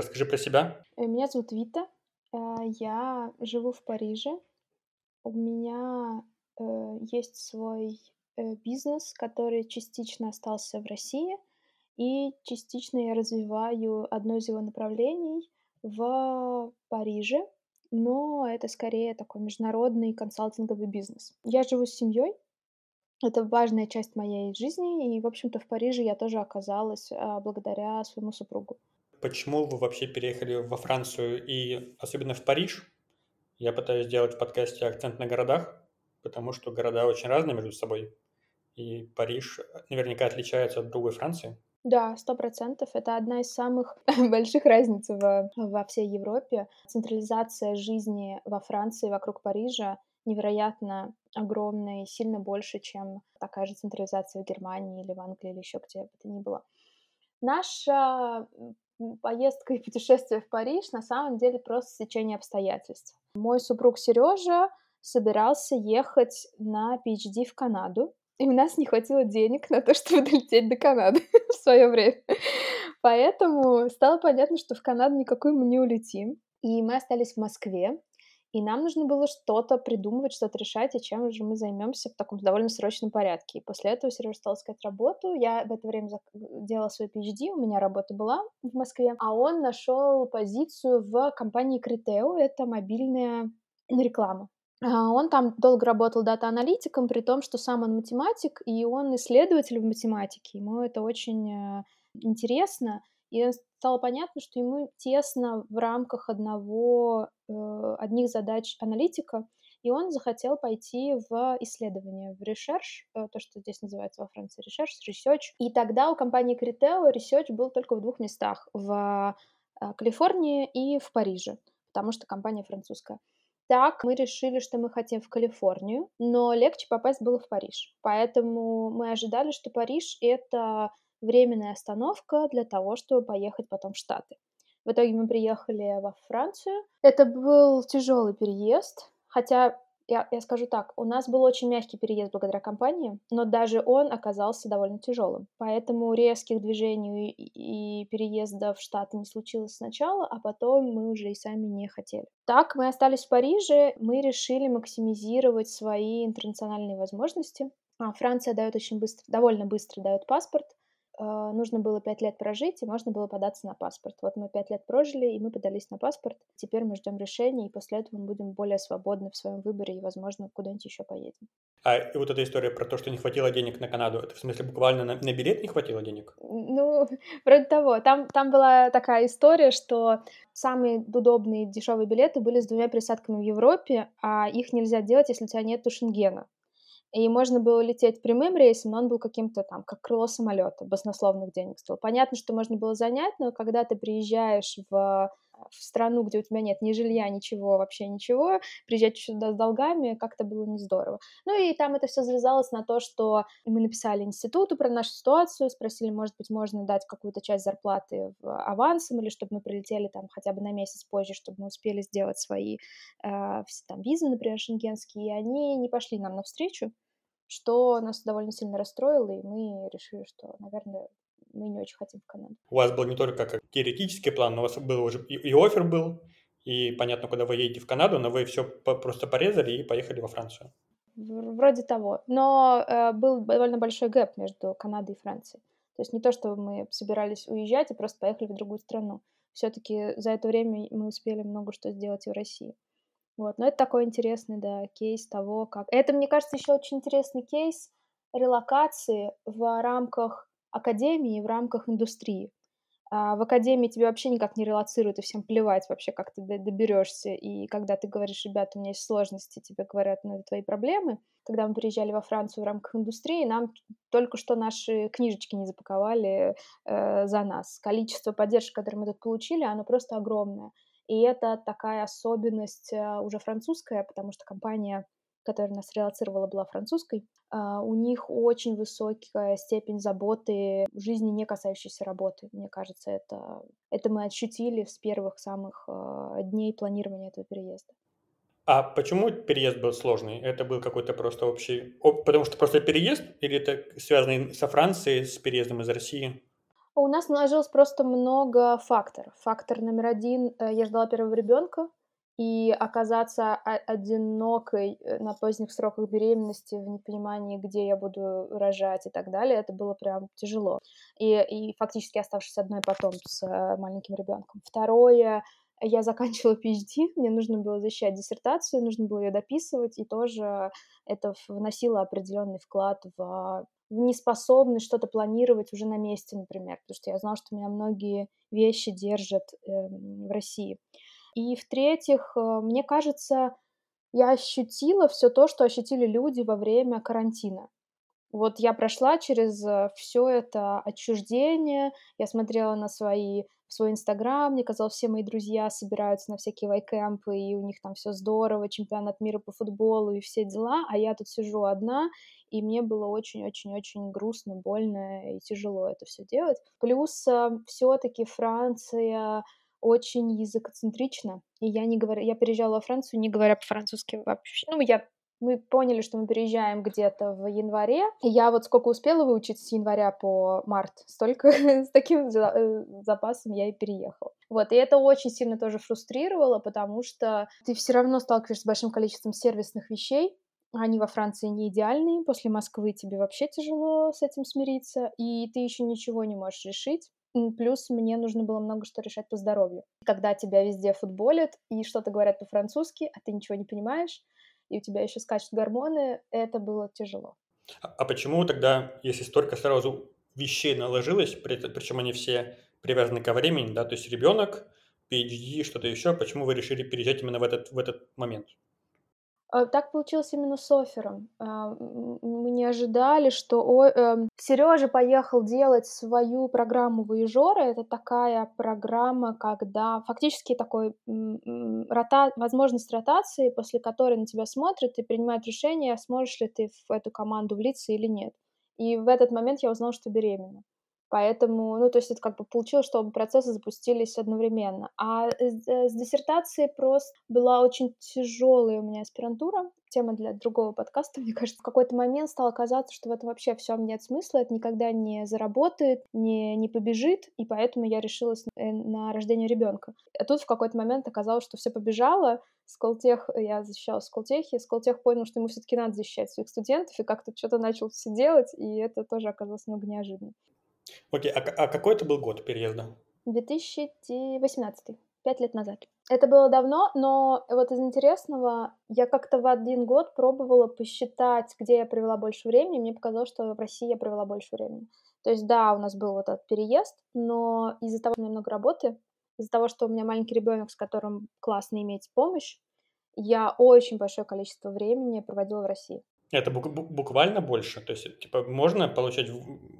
Расскажи про себя. Э, меня зовут Вита. Э, я живу в Париже. У меня э, есть свой бизнес, который частично остался в России, и частично я развиваю одно из его направлений в Париже, но это скорее такой международный консалтинговый бизнес. Я живу с семьей, это важная часть моей жизни, и, в общем-то, в Париже я тоже оказалась а, благодаря своему супругу. Почему вы вообще переехали во Францию и особенно в Париж? Я пытаюсь сделать в подкасте акцент на городах, потому что города очень разные между собой. И Париж наверняка отличается от другой Франции. Да, сто процентов. Это одна из самых больших разниц во, во всей Европе. Централизация жизни во Франции вокруг Парижа невероятно огромная и сильно больше, чем такая же централизация в Германии или в Англии или еще где бы то ни было. Наша поездка и путешествие в Париж на самом деле просто стечение обстоятельств. Мой супруг Сережа собирался ехать на PhD в Канаду, и у нас не хватило денег на то, чтобы долететь до Канады в свое время. Поэтому стало понятно, что в Канаду никакой мы не улетим. И мы остались в Москве. И нам нужно было что-то придумывать, что-то решать, и чем же мы займемся в таком довольно срочном порядке. И после этого Сережа стал искать работу. Я в это время делала свой PhD, у меня работа была в Москве, а он нашел позицию в компании Критео, это мобильная реклама. А, он там долго работал дата-аналитиком, при том, что сам он математик, и он исследователь в математике. Ему это очень э, интересно. И стало понятно, что ему тесно в рамках одного, э, одних задач аналитика, и он захотел пойти в исследование, в research, э, то, что здесь называется во Франции research, research. И тогда у компании Criteo research был только в двух местах, в э, Калифорнии и в Париже, потому что компания французская. Так, мы решили, что мы хотим в Калифорнию, но легче попасть было в Париж. Поэтому мы ожидали, что Париж — это временная остановка для того, чтобы поехать потом в Штаты. В итоге мы приехали во Францию. Это был тяжелый переезд, хотя я, я скажу так, у нас был очень мягкий переезд благодаря компании, но даже он оказался довольно тяжелым. Поэтому резких движений и, переезда в Штаты не случилось сначала, а потом мы уже и сами не хотели. Так, мы остались в Париже, мы решили максимизировать свои интернациональные возможности. А, Франция дает очень быстро, довольно быстро дает паспорт, нужно было пять лет прожить, и можно было податься на паспорт. Вот мы пять лет прожили, и мы подались на паспорт. Теперь мы ждем решения, и после этого мы будем более свободны в своем выборе, и, возможно, куда-нибудь еще поедем. А и вот эта история про то, что не хватило денег на Канаду, это в смысле буквально на, на билет не хватило денег? Ну, вроде того. Там, там была такая история, что самые удобные дешевые билеты были с двумя присадками в Европе, а их нельзя делать, если у тебя нет шенгена и можно было лететь прямым рейсом, но он был каким-то там, как крыло самолета, баснословных денег стоил. Понятно, что можно было занять, но когда ты приезжаешь в в страну, где у тебя нет ни жилья, ничего, вообще ничего, приезжать сюда с долгами как-то было не здорово. Ну и там это все завязалось на то, что мы написали институту про нашу ситуацию, спросили, может быть, можно дать какую-то часть зарплаты авансом или чтобы мы прилетели там хотя бы на месяц позже, чтобы мы успели сделать свои э, там визы, например, шенгенские, и они не пошли нам навстречу что нас довольно сильно расстроило, и мы решили, что, наверное, мы не очень хотим в Канаду. У вас был не только как теоретический план, но у вас был уже и, и офер был, и понятно, куда вы едете в Канаду, но вы все просто порезали и поехали во Францию. Вроде того. Но э, был довольно большой гэп между Канадой и Францией. То есть не то, что мы собирались уезжать и просто поехали в другую страну. Все-таки за это время мы успели много что сделать и в России. Вот, но это такой интересный, да, кейс того, как... Это, мне кажется, еще очень интересный кейс релокации в рамках академии, в рамках индустрии. А в академии тебя вообще никак не релацируют, и всем плевать вообще, как ты доберешься. И когда ты говоришь, ребята, у меня есть сложности, тебе говорят, ну, это твои проблемы. Когда мы приезжали во Францию в рамках индустрии, нам только что наши книжечки не запаковали э, за нас. Количество поддержки, которое мы тут получили, оно просто огромное. И это такая особенность э, уже французская, потому что компания, которая нас релацировала, была французской. А, у них очень высокая степень заботы жизни, не касающейся работы. Мне кажется, это, это мы ощутили с первых самых э, дней планирования этого переезда. А почему переезд был сложный? Это был какой-то просто общий... Потому что просто переезд? Или это связано со Францией, с переездом из России? У нас наложилось просто много факторов. Фактор номер один: э, я ждала первого ребенка, и оказаться одинокой, э, на поздних сроках беременности, в непонимании, где я буду рожать и так далее, это было прям тяжело. И и фактически оставшись одной потом с, э, маленьким ребенком. Второе: я заканчивала PhD, мне нужно было защищать диссертацию, нужно было ее дописывать, и тоже это вносило определенный вклад в неспособность что-то планировать уже на месте, например, потому что я знала, что меня многие вещи держат, эм, в России. И в-третьих, э, мне кажется, я ощутила все то, что ощутили люди во время карантина. Вот я прошла через, э, всё это отчуждение, я смотрела на свои свой "Инстаграм", мне казалось, все мои друзья собираются на всякие вайкэмпы, и у них там всё здорово, чемпионат мира по футболу и все дела, а я тут сижу одна, и мне было очень очень очень грустно, больно и тяжело это всё делать. Плюс, э, всё-таки Франция очень языкоцентрична, и я не говорю я переезжала во Францию, не говоря по-французски вообще. Ну, я мы поняли, что мы переезжаем где-то в январе, я вот сколько успела выучить с января по март, столько с таким э, запасом я и переехала. Вот, и это очень сильно тоже фрустрировало, потому что ты всё равно сталкиваешься с большим количеством сервисных вещей, они во Франции не идеальные, после Москвы тебе вообще тяжело с этим смириться, и ты ещё ничего не можешь решить. Плюс мне нужно было много что решать по здоровью. Когда тебя везде футболят и что-то говорят по-французски, а ты ничего не понимаешь, и у тебя еще скачут гормоны, это было тяжело. А а почему тогда, если столько сразу вещей наложилось, причем они все привязаны ко времени, да, то есть ребенок, PhD, что-то еще, почему вы решили переезжать именно в этот в этот момент? А, так получилось именно с оффером. А, мы не ожидали, что эм, Серёжа поехал делать свою программу "Вояжёры". Это такая программа, когда фактически такой, рота возможность ротации, после которой на тебя смотрят и принимают решение, сможешь ли ты в эту команду влиться или нет. И в этот момент я узнала, что беременна. Поэтому, ну, то есть это как бы получилось, что оба процесса запустились одновременно. А с с диссертацией просто была очень тяжелая у меня аспирантура, тема для другого подкаста, мне кажется. В какой-то момент стало казаться, что в этом вообще всём нет смысла, это никогда не заработает, не не побежит, и поэтому я решилась, э, на рождение ребёнка. А тут в какой-то момент оказалось, что всё побежало. Сколтех я защищала в Сколтехе, Сколтех понял, что ему всё-таки надо защищать своих студентов, и как-то чё-то начал всё делать, и это тоже оказалось немного неожиданно. Окей, а а какой это был год переезда? 2018, 5 лет назад. Это было давно, но вот из интересного, я как-то в 1 год пробовала посчитать, где я провела больше времени. Мне показалось, что в России я провела больше времени. То есть да, у нас был вот этот переезд, но из-за того, что у меня много работы, из-за того, что у меня маленький ребёнок, с которым классно иметь помощь, я очень большое количество времени проводила в России. Это бук бук буквально больше? То есть, типа, можно получать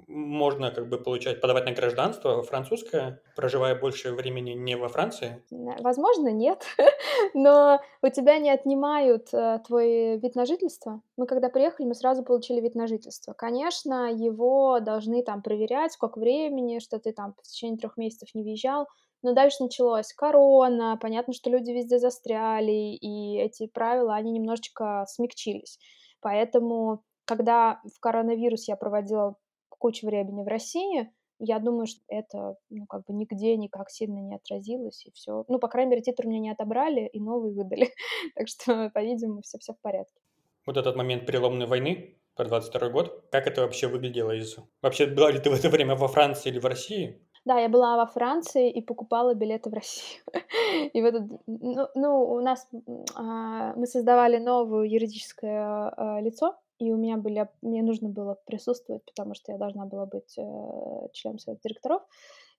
можно как бы получать, подавать на гражданство французское, проживая больше времени не во Франции? Возможно, нет, но у тебя не отнимают, э, твой вид на жительство. Мы когда приехали, мы сразу получили вид на жительство. Конечно, его должны там проверять, сколько времени, что ты там в течение 3 месяцев не въезжал. Но дальше началось корона, понятно, что люди везде застряли, и эти правила, они немножечко смягчились. Поэтому, когда в коронавирус я проводила кучу времени в России, я думаю, что это, ну, как бы нигде никак сильно не отразилось, и всё. Ну, по крайней мере, титр меня не отобрали и новый выдали. Так что, по-видимому, всё всё в порядке. Вот этот момент переломной войны про 22 год, как это вообще выглядело из Вообще, была ли ты в это время во Франции или в России? Да, я была во Франции и покупала билеты в Россию. И в этот ну ну, у нас, а, мы создавали новую юридическое, а, лицо, и у меня были мне нужно было присутствовать, потому что я должна была быть, э, членом совета директоров.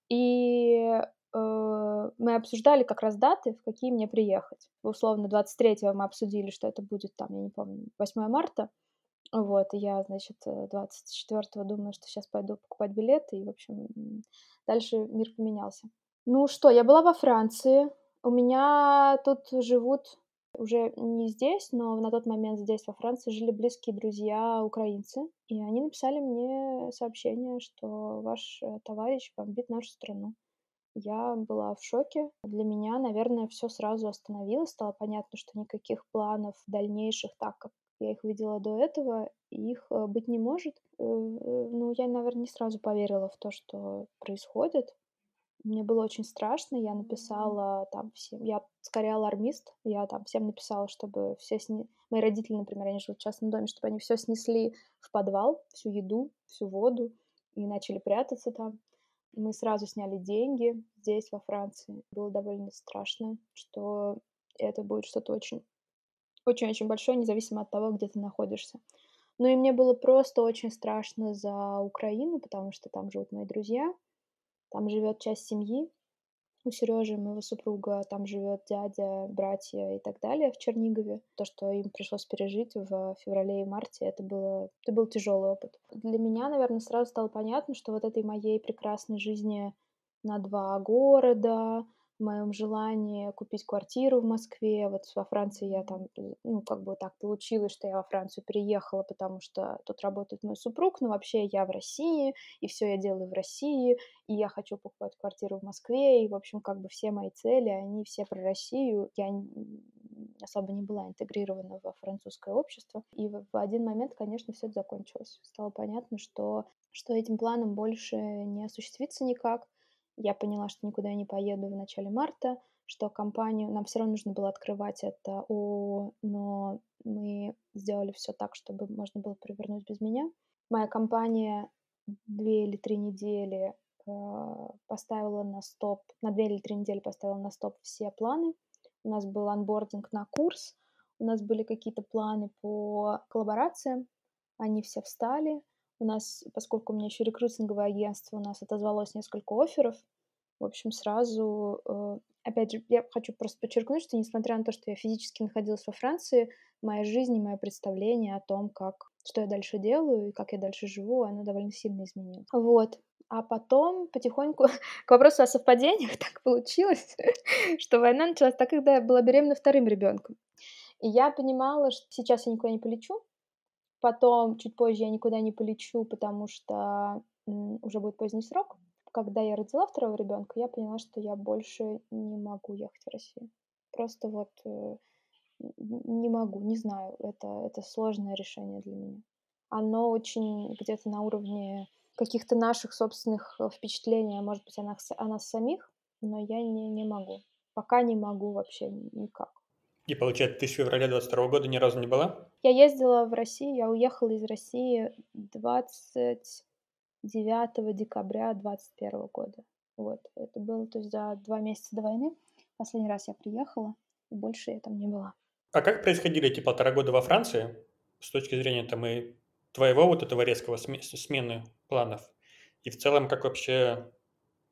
И, э, мы обсуждали как раз даты, в какие мне приехать. Условно, 23 мы обсудили, что это будет там, я не помню, 8 марта. Вот, я, значит, э, 24 думаю, что щас пойду покупать билеты, и, в общем, дальше мир поменялся. Ну что, я была во Франции. У меня тут живут уже не здесь, но на тот момент здесь, во Франции, жили близкие друзья украинцы, и они написали мне сообщение, что ваш, э, товарищ бомбит нашу страну. Я была в шоке. Для меня, наверное, всё сразу остановилось. Стало понятно, что никаких планов дальнейших, так как я их видела до этого, их э, быть не может. Э, ну, я, наверное, не сразу поверила в то, что происходит. Мне было очень страшно, я написала там всем, я скорее алармист, я там всем написала, чтобы все сни... Мои родители, например, они живут в частном доме, чтобы они все снесли в подвал, всю еду, всю воду, и начали прятаться там. Мы сразу сняли деньги здесь, во Франции. Было довольно страшно, что это будет что-то очень очень-очень большое, независимо от того, где ты находишься. Ну и мне было просто очень страшно за Украину, потому что там живут мои друзья, там живет часть семьи у Сережи, моего супруга, там живет дядя, братья и так далее в Чернигове. То, что им пришлось пережить в феврале и марте, это, было, это был тяжелый опыт. Для меня, наверное, сразу стало понятно, что вот этой моей прекрасной жизни на два города, моем желании купить квартиру в Москве. Вот во Франции я там, ну, как бы так получилось, что я во Францию переехала, потому что тут работает мой супруг, но вообще я в России, и все я делаю в России, и я хочу покупать квартиру в Москве, и, в общем, как бы все мои цели, они все про Россию. Я особо не была интегрирована во французское общество. И в один момент, конечно, все это закончилось. Стало понятно, что, что этим планом больше не осуществится никак, я поняла, что никуда не поеду в начале марта, что компанию, нам все равно нужно было открывать это ООО, но мы сделали все так, чтобы можно было провернуть без меня. Моя компания две или три недели э, поставила на стоп, на две или три недели поставила на стоп все планы. У нас был анбординг на курс, у нас были какие-то планы по коллаборациям, они все встали. У нас, поскольку у меня еще рекрутинговое агентство, у нас отозвалось несколько офферов. В общем, сразу, э, опять же, я хочу просто подчеркнуть, что несмотря на то, что я физически находилась во Франции, моя жизнь и мое представление о том, как, что я дальше делаю и как я дальше живу, оно довольно сильно изменилось. Вот. А потом потихоньку, к вопросу о совпадениях, так получилось, что война началась так, когда я была беременна вторым ребенком. И я понимала, что сейчас я никуда не полечу, Потом, чуть позже, я никуда не полечу, потому что уже будет поздний срок. Когда я родила второго ребенка, я поняла, что я больше не могу ехать в Россию. Просто вот э, не могу, не знаю, это, это сложное решение для меня. Оно очень где-то на уровне каких-то наших собственных э, впечатлений, а может быть, о нас, о нас самих, но я не, не могу. Пока не могу вообще никак. И получается, ты с февраля 22 года ни разу не была? Я ездила в Россию, я уехала из России 29 декабря 21 года. Вот, это было то есть за два месяца до войны. Последний раз я приехала, и больше я там не была. А как происходили эти полтора года во Франции с точки зрения там и твоего вот этого резкого смены планов? И в целом, как вообще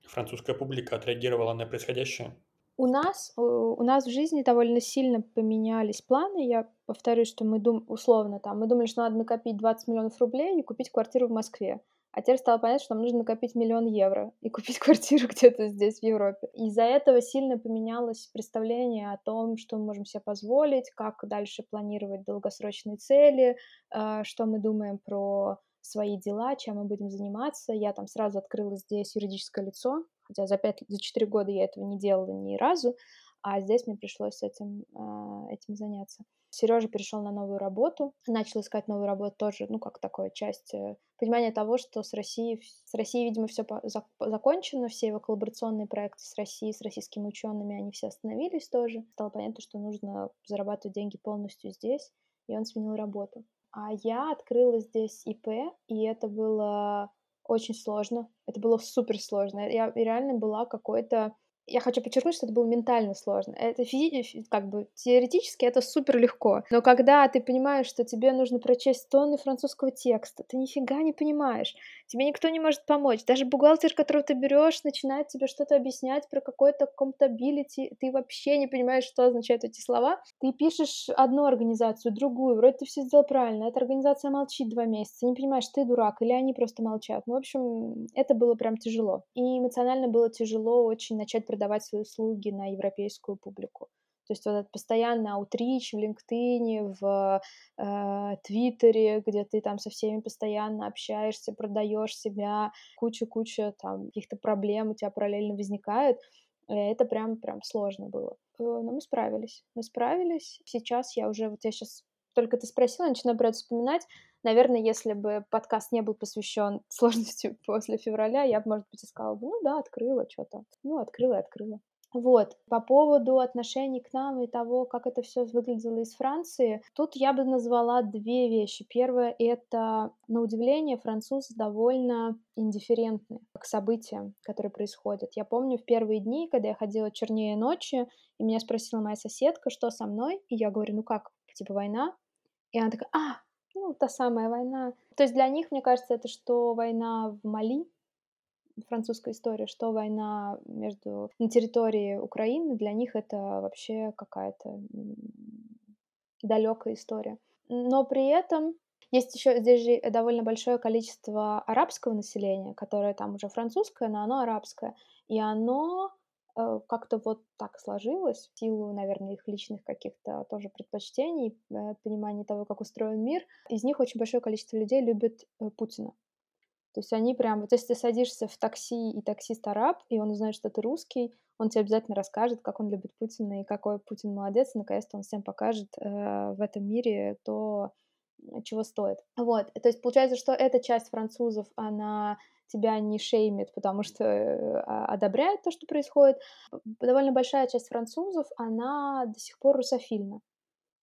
французская публика отреагировала на происходящее? У нас, э, у нас в жизни довольно сильно поменялись планы. Я повторюсь, что мы дум условно там, мы думали, что надо накопить 20 миллионов рублей и купить квартиру в Москве. А теперь стало понятно, что нам нужно накопить миллион евро и купить квартиру где-то здесь, в Европе. Из-за этого сильно поменялось представление о том, что мы можем себе позволить, как дальше планировать долгосрочные цели, э, что мы думаем про свои дела, чем мы будем заниматься. Я там сразу открыла здесь юридическое лицо, хотя за пять, за четыре года я этого не делала ни разу, а здесь мне пришлось этим, э, этим заняться. Сережа перешел на новую работу, начал искать новую работу тоже, ну, как такая часть э, понимания того, что с Россией, с Россией, видимо, все закончено, все его коллаборационные проекты с Россией, с российскими учеными, они все остановились тоже. Стало понятно, что нужно зарабатывать деньги полностью здесь, и он сменил работу. А я открыла здесь ИП, и это было очень сложно. Это было супер сложно. Я реально была какой-то я хочу подчеркнуть, что это было ментально сложно. Это физически, как бы теоретически это супер легко. Но когда ты понимаешь, что тебе нужно прочесть тонны французского текста, ты нифига не понимаешь. Тебе никто не может помочь. Даже бухгалтер, которого ты берешь, начинает тебе что-то объяснять про какой-то comptability. Ты вообще не понимаешь, что означают эти слова. Ты пишешь одну организацию, другую. Вроде ты все сделал правильно. Эта организация молчит два месяца. Не понимаешь, ты дурак или они просто молчат. Ну, в общем, это было прям тяжело. И эмоционально было тяжело очень начать продавать свои услуги на европейскую публику. То есть вот этот постоянный аутрич в LinkedIn, в э, Твиттере, где ты там со всеми постоянно общаешься, продаешь себя, куча-куча там каких-то проблем у тебя параллельно возникает. Э, это прям, прям сложно было. Э, но мы справились. Мы справились. Сейчас я уже, вот я сейчас только ты спросила, начинаю про вспоминать. Наверное, если бы подкаст не был посвящен сложности после февраля, я бы, может быть, искала бы, ну да, открыла что-то. Ну, открыла и открыла. Вот. По поводу отношений к нам и того, как это все выглядело из Франции, тут я бы назвала две вещи. Первое — это, на удивление, французы довольно индифферентны к событиям, которые происходят. Я помню в первые дни, когда я ходила чернее ночи, и меня спросила моя соседка, что со мной, и я говорю, ну как, типа война? И она такая, а, ну, та самая война. То есть для них, мне кажется, это что война в Мали, французская история, что война между на территории Украины, для них это вообще какая-то далекая история. Но при этом есть еще здесь же довольно большое количество арабского населения, которое там уже французское, но оно арабское. И оно как-то вот так сложилось, в силу, наверное, их личных каких-то тоже предпочтений, э, понимания того, как устроен мир. Из них очень большое количество людей любит э, Путина. То есть они прям, вот если ты садишься в такси, и таксист араб, и он узнает, что ты русский, он тебе обязательно расскажет, как он любит Путина и какой Путин молодец, и наконец-то он всем покажет э, в этом мире то, чего стоит. Вот, то есть получается, что эта часть французов, она тебя не шеймит, потому что э, одобряет то, что происходит. Довольно большая часть французов, она до сих пор русофильна.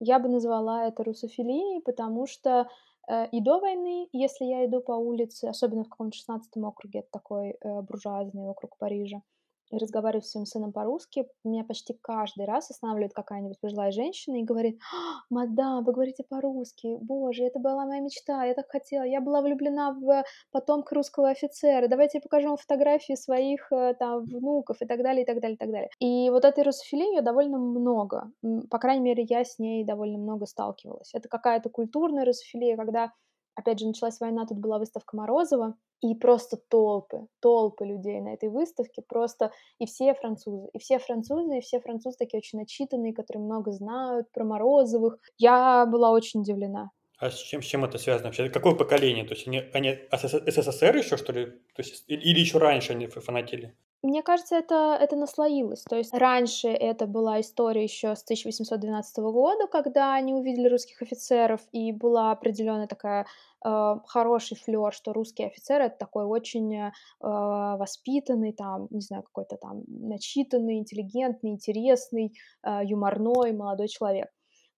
Я бы назвала это русофилией, потому что Э, и до войны, если я иду по улице, особенно в каком-то 16 округе, это такой э, буржуазный округ Парижа, разговариваю с своим сыном по-русски, меня почти каждый раз останавливает какая-нибудь пожилая женщина и говорит, «А, мадам, вы говорите по-русски, боже, это была моя мечта, я так хотела, я была влюблена в потомка русского офицера, давайте я покажу вам фотографии своих э, там внуков и так далее, и так далее, и так далее. И вот этой русофилии довольно много, по крайней мере, я с ней довольно много сталкивалась. Это какая-то культурная русофилия, когда опять же, началась война, тут была выставка Морозова, и просто толпы, толпы людей на этой выставке, просто и все французы, и все французы, и все французы такие очень начитанные, которые много знают про Морозовых. Я была очень удивлена. А с чем, с чем это связано вообще? Какое поколение? То есть они, они СССР еще, что ли? То есть, или еще раньше они фанатели? Мне кажется, это, это наслоилось. То есть раньше это была история еще с 1812 года, когда они увидели русских офицеров, и была определенная такая э, хороший флер, что русский офицер это такой очень э, воспитанный, там, не знаю, какой-то там начитанный, интеллигентный, интересный, э, юморной молодой человек.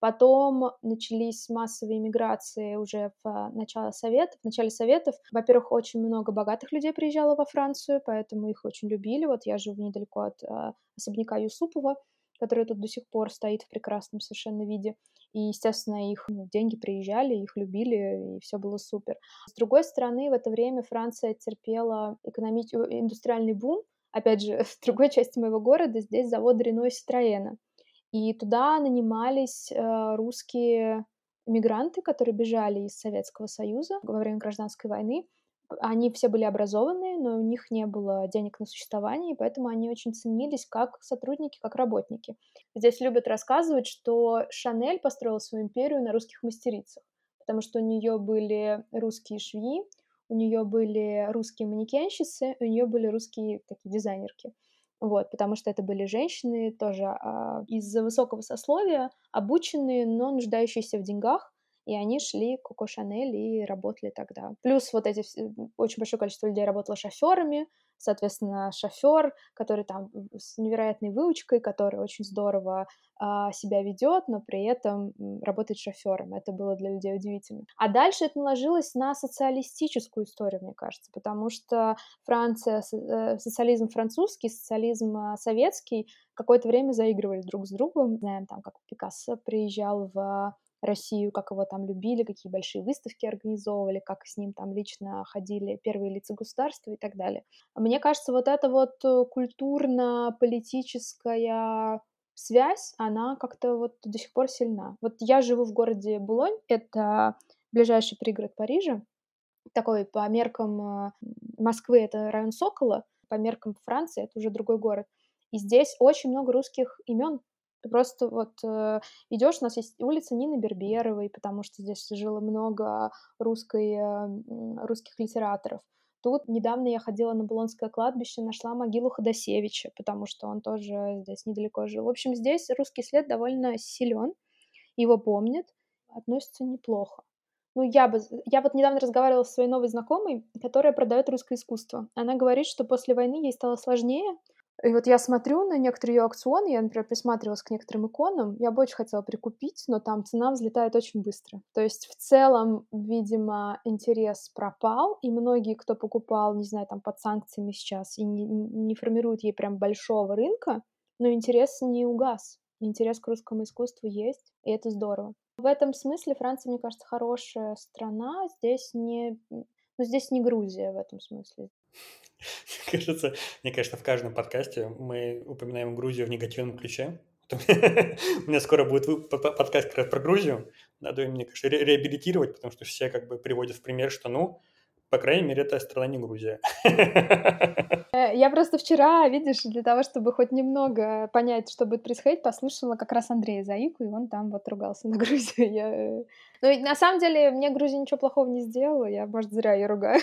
Потом начались массовые миграции уже в начале Советов. В начале Советов, во-первых, очень много богатых людей приезжало во Францию, поэтому их очень любили. Вот я живу недалеко от э, особняка Юсупова, который тут до сих пор стоит в прекрасном совершенно виде. И, естественно, их ну, деньги приезжали, их любили, и все было супер. С другой стороны, в это время Франция терпела экономи... индустриальный бум. Опять же, в другой части моего города здесь завод Рено и Ситроена. И туда нанимались э, русские мигранты, которые бежали из Советского Союза во время гражданской войны. Они все были образованные, но у них не было денег на существование, и поэтому они очень ценились как сотрудники, как работники. Здесь любят рассказывать, что Шанель построила свою империю на русских мастерицах, потому что у нее были русские швеи, у нее были русские манекенщицы, у нее были русские такие дизайнерки. Вот, потому что это были женщины тоже а, из высокого сословия, обученные, но нуждающиеся в деньгах, и они шли к Коко Шанель и работали тогда. Плюс вот эти очень большое количество людей работало шоферами, соответственно, шофер, который там с невероятной выучкой, который очень здорово а, себя ведет, но при этом работает шофером. Это было для людей удивительно. А дальше это наложилось на социалистическую историю, мне кажется, потому что Франция, э, социализм французский, социализм а, советский какое-то время заигрывали друг с другом. Знаем, там, как Пикассо приезжал в Россию, как его там любили, какие большие выставки организовывали, как с ним там лично ходили первые лица государства и так далее. Мне кажется, вот эта вот э, культурно-политическая связь, она как-то вот до сих пор сильна. Вот я живу в городе Булонь, это ближайший пригород Парижа, такой по меркам э, Москвы это район Сокола, по меркам Франции это уже другой город. И здесь очень много русских имен, ты просто вот э, идешь, у нас есть улица Нины Берберовой, потому что здесь жило много русской, э, русских литераторов. Тут недавно я ходила на Булонское кладбище, нашла могилу Ходосевича, потому что он тоже здесь недалеко жил. В общем, здесь русский след довольно силен, его помнят. относятся неплохо. Ну, я бы... Я вот недавно разговаривала со своей новой знакомой, которая продает русское искусство. Она говорит, что после войны ей стало сложнее, и вот я смотрю на некоторые ее аукционы, я, например, присматривалась к некоторым иконам, я бы очень хотела прикупить, но там цена взлетает очень быстро. То есть в целом, видимо, интерес пропал, и многие, кто покупал, не знаю, там под санкциями сейчас, и не, не формируют ей прям большого рынка, но интерес не угас. Интерес к русскому искусству есть, и это здорово. В этом смысле Франция, мне кажется, хорошая страна. Здесь не, ну, здесь не Грузия в этом смысле. Кажется, мне кажется, в каждом подкасте мы упоминаем Грузию в негативном ключе. У меня скоро будет подкаст как раз про Грузию. Надо мне, конечно, реабилитировать, потому что все как бы приводят в пример, что, ну, по крайней мере, это страна не Грузия. Э, я просто вчера, видишь, для того, чтобы хоть немного понять, что будет происходить, послушала как раз Андрея Заику, и он там вот ругался на Грузию. Я... Э, ну, на самом деле, мне Грузия ничего плохого не сделала, я, может, зря ее ругаю.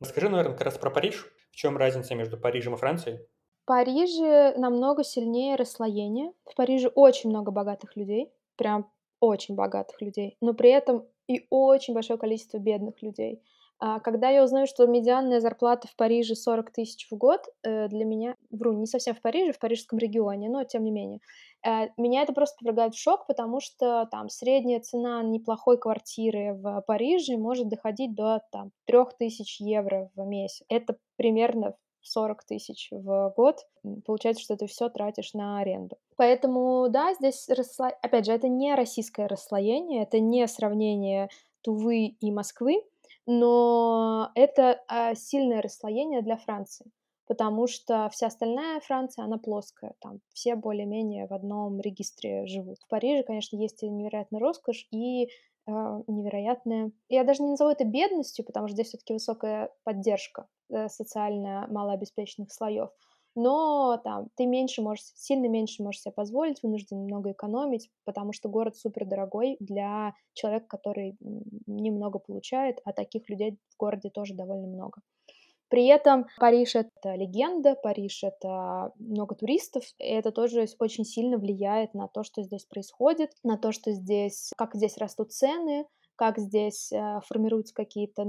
Расскажи, наверное, как раз про Париж. В чем разница между Парижем и Францией? В Париже намного сильнее расслоение. В Париже очень много богатых людей, прям очень богатых людей, но при этом и очень большое количество бедных людей. А когда я узнаю, что медианная зарплата в Париже 40 тысяч в год, э, для меня, вру, не совсем в Париже, в парижском регионе, но тем не менее, э, меня это просто повергает в шок, потому что там средняя цена неплохой квартиры в Париже может доходить до там 3000 евро в месяц. Это примерно 40 тысяч в год. Получается, что ты все тратишь на аренду. Поэтому, да, здесь, рассло... опять же, это не российское расслоение, это не сравнение Тувы и Москвы, но это а, сильное расслоение для Франции, потому что вся остальная Франция, она плоская, там все более-менее в одном регистре живут. В Париже, конечно, есть невероятная роскошь и а, невероятная. Я даже не назову это бедностью, потому что здесь все-таки высокая поддержка э, социально малообеспеченных слоев но там ты меньше можешь, сильно меньше можешь себе позволить, вынужден много экономить, потому что город супер дорогой для человека, который немного получает, а таких людей в городе тоже довольно много. При этом Париж — это легенда, Париж — это много туристов, и это тоже очень сильно влияет на то, что здесь происходит, на то, что здесь, как здесь растут цены, как здесь э, формируются какие-то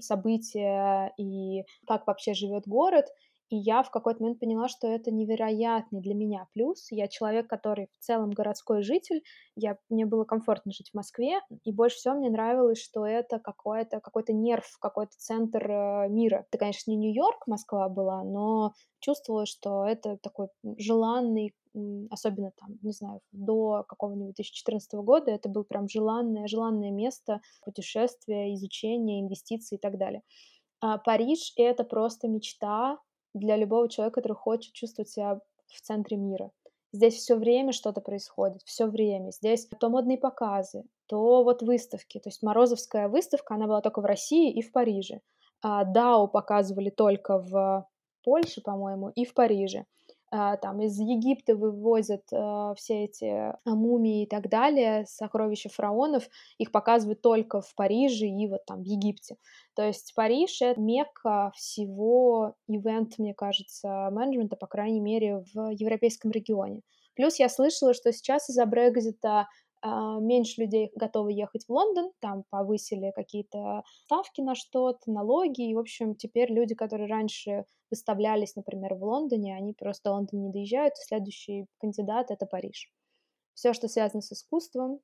события и как вообще живет город. И я в какой-то момент поняла, что это невероятный для меня плюс. Я человек, который в целом городской житель. Я, мне было комфортно жить в Москве. И больше всего мне нравилось, что это какой-то какой нерв, какой-то центр э, мира. Это, конечно, не Нью-Йорк, Москва была, но чувствовала, что это такой желанный, особенно там, не знаю, до какого-нибудь 2014 года, это было прям желанное, желанное место путешествия, изучения, инвестиций и так далее. А Париж — это просто мечта для любого человека, который хочет чувствовать себя в центре мира. Здесь все время что-то происходит, все время. Здесь то модные показы, то вот выставки. То есть Морозовская выставка, она была только в России и в Париже. А Дау показывали только в Польше, по-моему, и в Париже. А, там из Египта вывозят э, все эти а, мумии и так далее, сокровища фараонов, их показывают только в Париже и вот там в Египте. То есть Париж — это мекка всего ивент, мне кажется, менеджмента, по крайней мере, в европейском регионе. Плюс я слышала, что сейчас из-за Брекзита а, меньше людей готовы ехать в Лондон, там повысили какие-то ставки на что-то, налоги, и, в общем, теперь люди, которые раньше выставлялись, например, в Лондоне, они просто в Лондон не доезжают, следующий кандидат — это Париж. Все, что связано с искусством,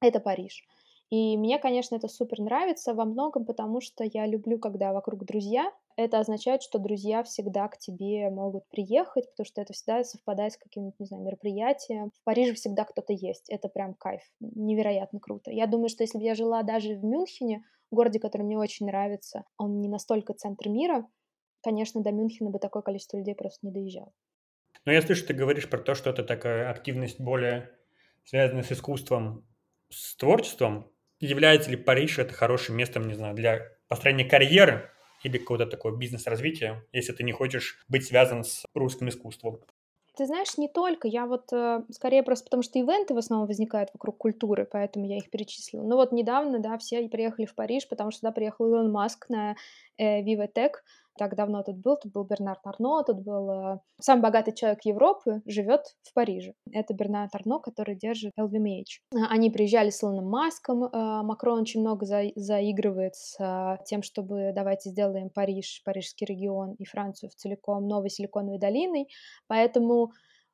это Париж. И мне, конечно, это супер нравится во многом, потому что я люблю, когда вокруг друзья. Это означает, что друзья всегда к тебе могут приехать, потому что это всегда совпадает с каким-нибудь, не знаю, мероприятием. В Париже всегда кто-то есть. Это прям кайф. Невероятно круто. Я думаю, что если бы я жила даже в Мюнхене, городе, который мне очень нравится, он не настолько центр мира, конечно, до Мюнхена бы такое количество людей просто не доезжало. Но я слышу, ты говоришь про то, что это такая активность более связанная с искусством, с творчеством. Является ли Париж это хорошим местом, не знаю, для построения карьеры или какого-то такого бизнес-развития, если ты не хочешь быть связан с русским искусством? Ты знаешь, не только. Я вот э, скорее просто потому, что ивенты в основном возникают вокруг культуры, поэтому я их перечислила. Ну вот недавно, да, все приехали в Париж, потому что туда приехал Илон Маск на э, Viva так давно тут был, тут был Бернард Арно, тут был э, самый богатый человек Европы, живет в Париже. Это Бернард Арно, который держит LVMH. Они приезжали с Илоном Маском, э, Макрон очень много за, заигрывает с э, тем, чтобы давайте сделаем Париж, парижский регион и Францию в целиком новой силиконовой долиной, поэтому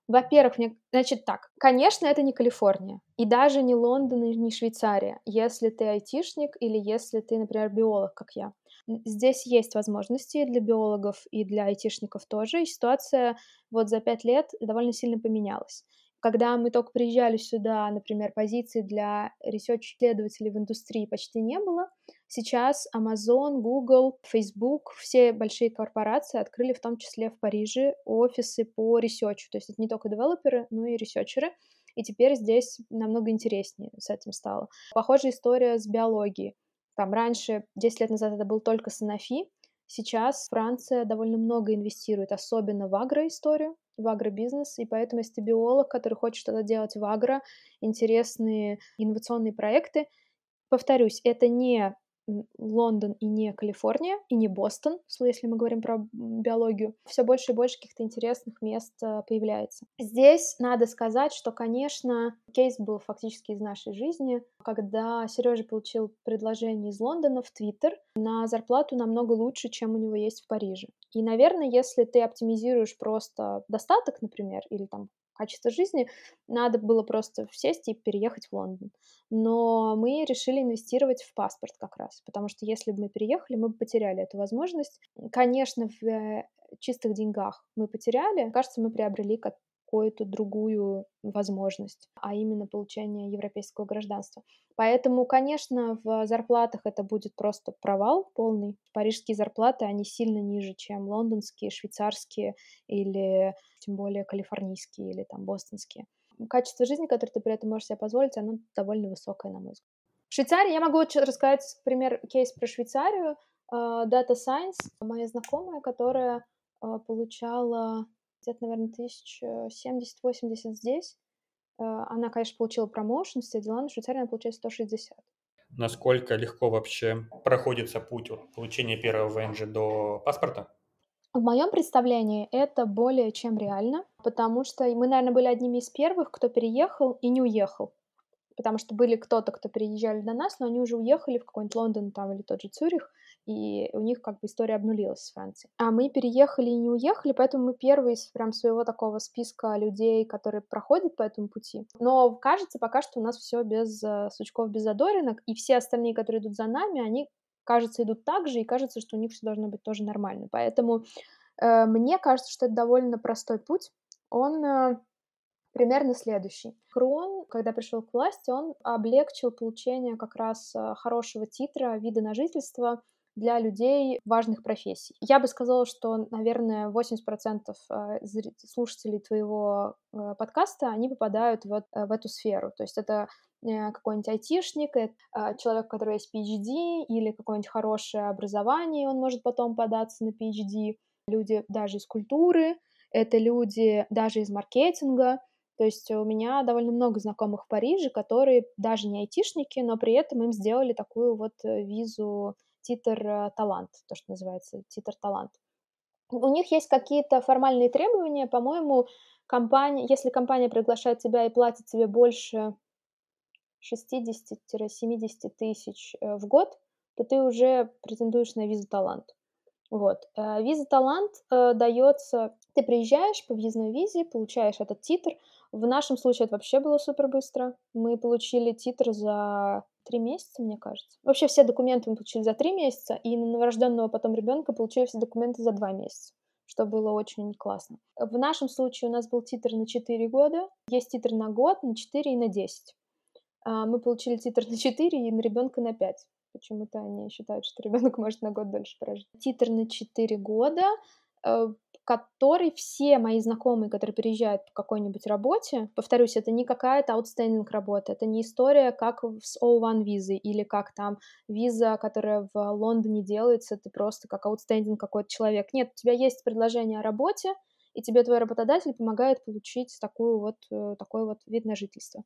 во-первых, мне, значит так, конечно, это не Калифорния, и даже не Лондон, и не Швейцария, если ты айтишник или если ты, например, биолог, как я. Здесь есть возможности для биологов и для айтишников тоже, и ситуация вот за пять лет довольно сильно поменялась. Когда мы только приезжали сюда, например, позиций для research-исследователей в индустрии почти не было. Сейчас Amazon, Google, Facebook, все большие корпорации открыли в том числе в Париже офисы по research у. То есть это не только девелоперы, но и researcher ы. И теперь здесь намного интереснее с этим стало. Похожая история с биологией. Там раньше, 10 лет назад это был только Sanofi, сейчас Франция довольно много инвестирует, особенно в агроисторию, в агробизнес, и поэтому если ты биолог, который хочет что-то делать в агро, интересные инновационные проекты, повторюсь, это не Лондон и не Калифорния, и не Бостон, если мы говорим про биологию, все больше и больше каких-то интересных мест э, появляется. Здесь надо сказать, что, конечно, кейс был фактически из нашей жизни, когда Сережа получил предложение из Лондона в Твиттер на зарплату намного лучше, чем у него есть в Париже. И, наверное, если ты оптимизируешь просто достаток, например, или там качество жизни, надо было просто сесть и переехать в Лондон. Но мы решили инвестировать в паспорт как раз, потому что если бы мы переехали, мы бы потеряли эту возможность. Конечно, в э, чистых деньгах мы потеряли. Кажется, мы приобрели какую-то другую возможность, а именно получение европейского гражданства. Поэтому, конечно, в зарплатах это будет просто провал полный. Парижские зарплаты, они сильно ниже, чем лондонские, швейцарские или тем более калифорнийские или там бостонские. Качество жизни, которое ты при этом можешь себе позволить, оно довольно высокое, на мой взгляд. В Швейцарии, я могу рассказать, например, кейс про Швейцарию. А, Data Science, моя знакомая, которая а, получала где-то, наверное, тысяч семьдесят, восемьдесят здесь. Э, она, конечно, получила промоушен, все дела, но в Швейцарии она получает 160. Насколько легко вообще проходится путь от получения первого ВНЖ до паспорта? В моем представлении это более чем реально, потому что мы, наверное, были одними из первых, кто переехал и не уехал потому что были кто-то, кто приезжали до нас, но они уже уехали в какой-нибудь Лондон там или тот же Цюрих, и у них как бы история обнулилась с Францией. А мы переехали и не уехали, поэтому мы первые из прям своего такого списка людей, которые проходят по этому пути. Но кажется пока что у нас все без э, сучков, без задоринок, и все остальные, которые идут за нами, они, кажется, идут так же, и кажется, что у них все должно быть тоже нормально. Поэтому э, мне кажется, что это довольно простой путь. Он э, примерно следующий. Крон, когда пришел к власти, он облегчил получение как раз э, хорошего титра вида на жительство для людей важных профессий. Я бы сказала, что, наверное, 80% э, слушателей твоего э, подкаста, они попадают вот в эту сферу. То есть это какой-нибудь айтишник, человек, у которого есть PhD, или какое-нибудь хорошее образование, он может потом податься на PhD. Люди даже из культуры, это люди даже из маркетинга, то есть у меня довольно много знакомых в Париже, которые даже не айтишники, но при этом им сделали такую вот э, визу титр э, то, что называется титр талант. У них есть какие-то формальные требования, по-моему, компания, если компания приглашает тебя и платит тебе больше 60-70 тысяч э, в год, то ты уже претендуешь на визу талант. Вот. Виза талант дается, ты приезжаешь по въездной визе, получаешь этот титр, в нашем случае это вообще было супер быстро. Мы получили титр за три месяца, мне кажется. Вообще все документы мы получили за три месяца, и на новорожденного потом ребенка получили все документы за два месяца что было очень классно. В нашем случае у нас был титр на 4 года, есть титр на год, на 4 и на 10. А, мы получили титр на 4 и на ребенка на 5. Почему-то они считают, что ребенок может на год дольше прожить. Титр на 4 года э, который все мои знакомые, которые переезжают по какой-нибудь работе, повторюсь, это не какая-то outstanding работа, это не история, как с O1 визой или как там виза, которая в Лондоне делается, ты просто как outstanding какой-то человек. Нет, у тебя есть предложение о работе, и тебе твой работодатель помогает получить такую вот, э, такой вот вид на жительство.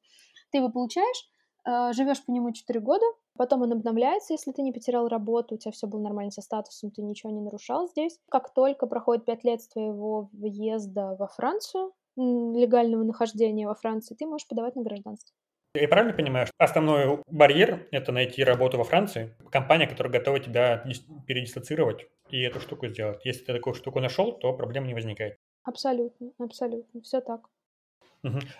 Ты его получаешь, живешь по нему 4 года, потом он обновляется, если ты не потерял работу, у тебя все было нормально со статусом, ты ничего не нарушал здесь. Как только проходит 5 лет с твоего въезда во Францию, легального нахождения во Франции, ты можешь подавать на гражданство. Я правильно понимаю, что основной барьер – это найти работу во Франции, компания, которая готова тебя передислоцировать и эту штуку сделать. Если ты такую штуку нашел, то проблем не возникает. Абсолютно, абсолютно, все так.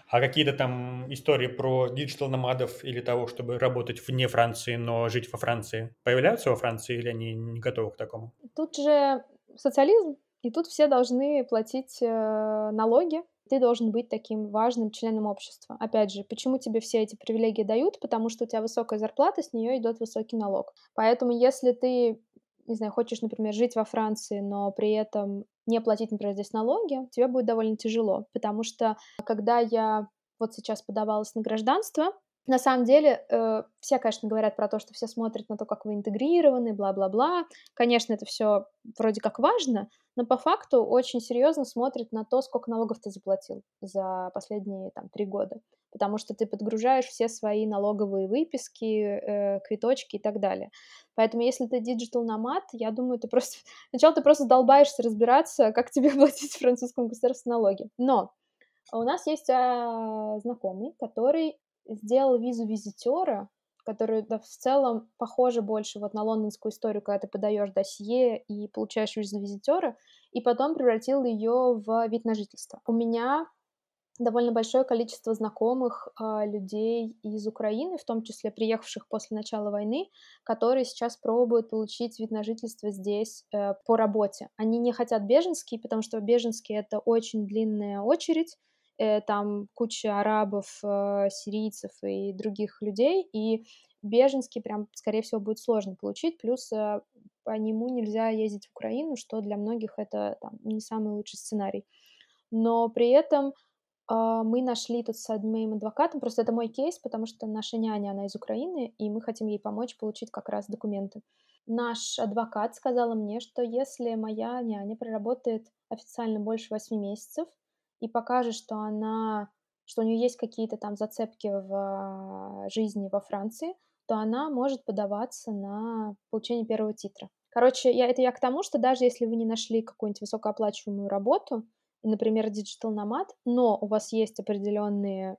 А какие-то там истории про digital nomad ов или того, чтобы работать вне Франции, но жить во Франции, появляются во Франции или они не готовы к такому? Тут же социализм, и тут все должны платить э, налоги, ты должен быть таким важным членом общества. Опять же, почему тебе все эти привилегии дают? Потому что у тебя высокая зарплата, с нее идет высокий налог. Поэтому если ты не знаю, хочешь, например, жить во Франции, но при этом не платить, например, здесь налоги, тебе будет довольно тяжело, потому что когда я вот сейчас подавалась на гражданство, на самом деле, э, все, конечно, говорят про то, что все смотрят на то, как вы интегрированы, бла-бла-бла. Конечно, это все вроде как важно, но по факту очень серьезно смотрят на то, сколько налогов ты заплатил за последние там три года, потому что ты подгружаешь все свои налоговые выписки, э, квиточки и так далее. Поэтому, если ты digital nomad, я думаю, ты просто сначала ты просто долбаешься разбираться, как тебе платить французскому государству налоги. Но у нас есть а, знакомый, который сделал визу визитера, которая да, в целом похожа больше вот на лондонскую историю, когда ты подаешь досье и получаешь визу визитера, и потом превратил ее в вид на жительство. У меня довольно большое количество знакомых э, людей из Украины, в том числе приехавших после начала войны, которые сейчас пробуют получить вид на жительство здесь э, по работе. Они не хотят беженский, потому что беженский это очень длинная очередь, э, там куча арабов, э, сирийцев и других людей, и беженский прям, скорее всего, будет сложно получить, плюс э, по нему нельзя ездить в Украину, что для многих это там, не самый лучший сценарий. Но при этом мы нашли тут с одним адвокатом, просто это мой кейс, потому что наша няня, она из Украины, и мы хотим ей помочь получить как раз документы. Наш адвокат сказала мне, что если моя няня проработает официально больше 8 месяцев, и покажет, что она, что у нее есть какие-то там зацепки в жизни во Франции, то она может подаваться на получение первого титра. Короче, я, это я к тому, что даже если вы не нашли какую-нибудь высокооплачиваемую работу, например, digital nomad, но у вас есть определенные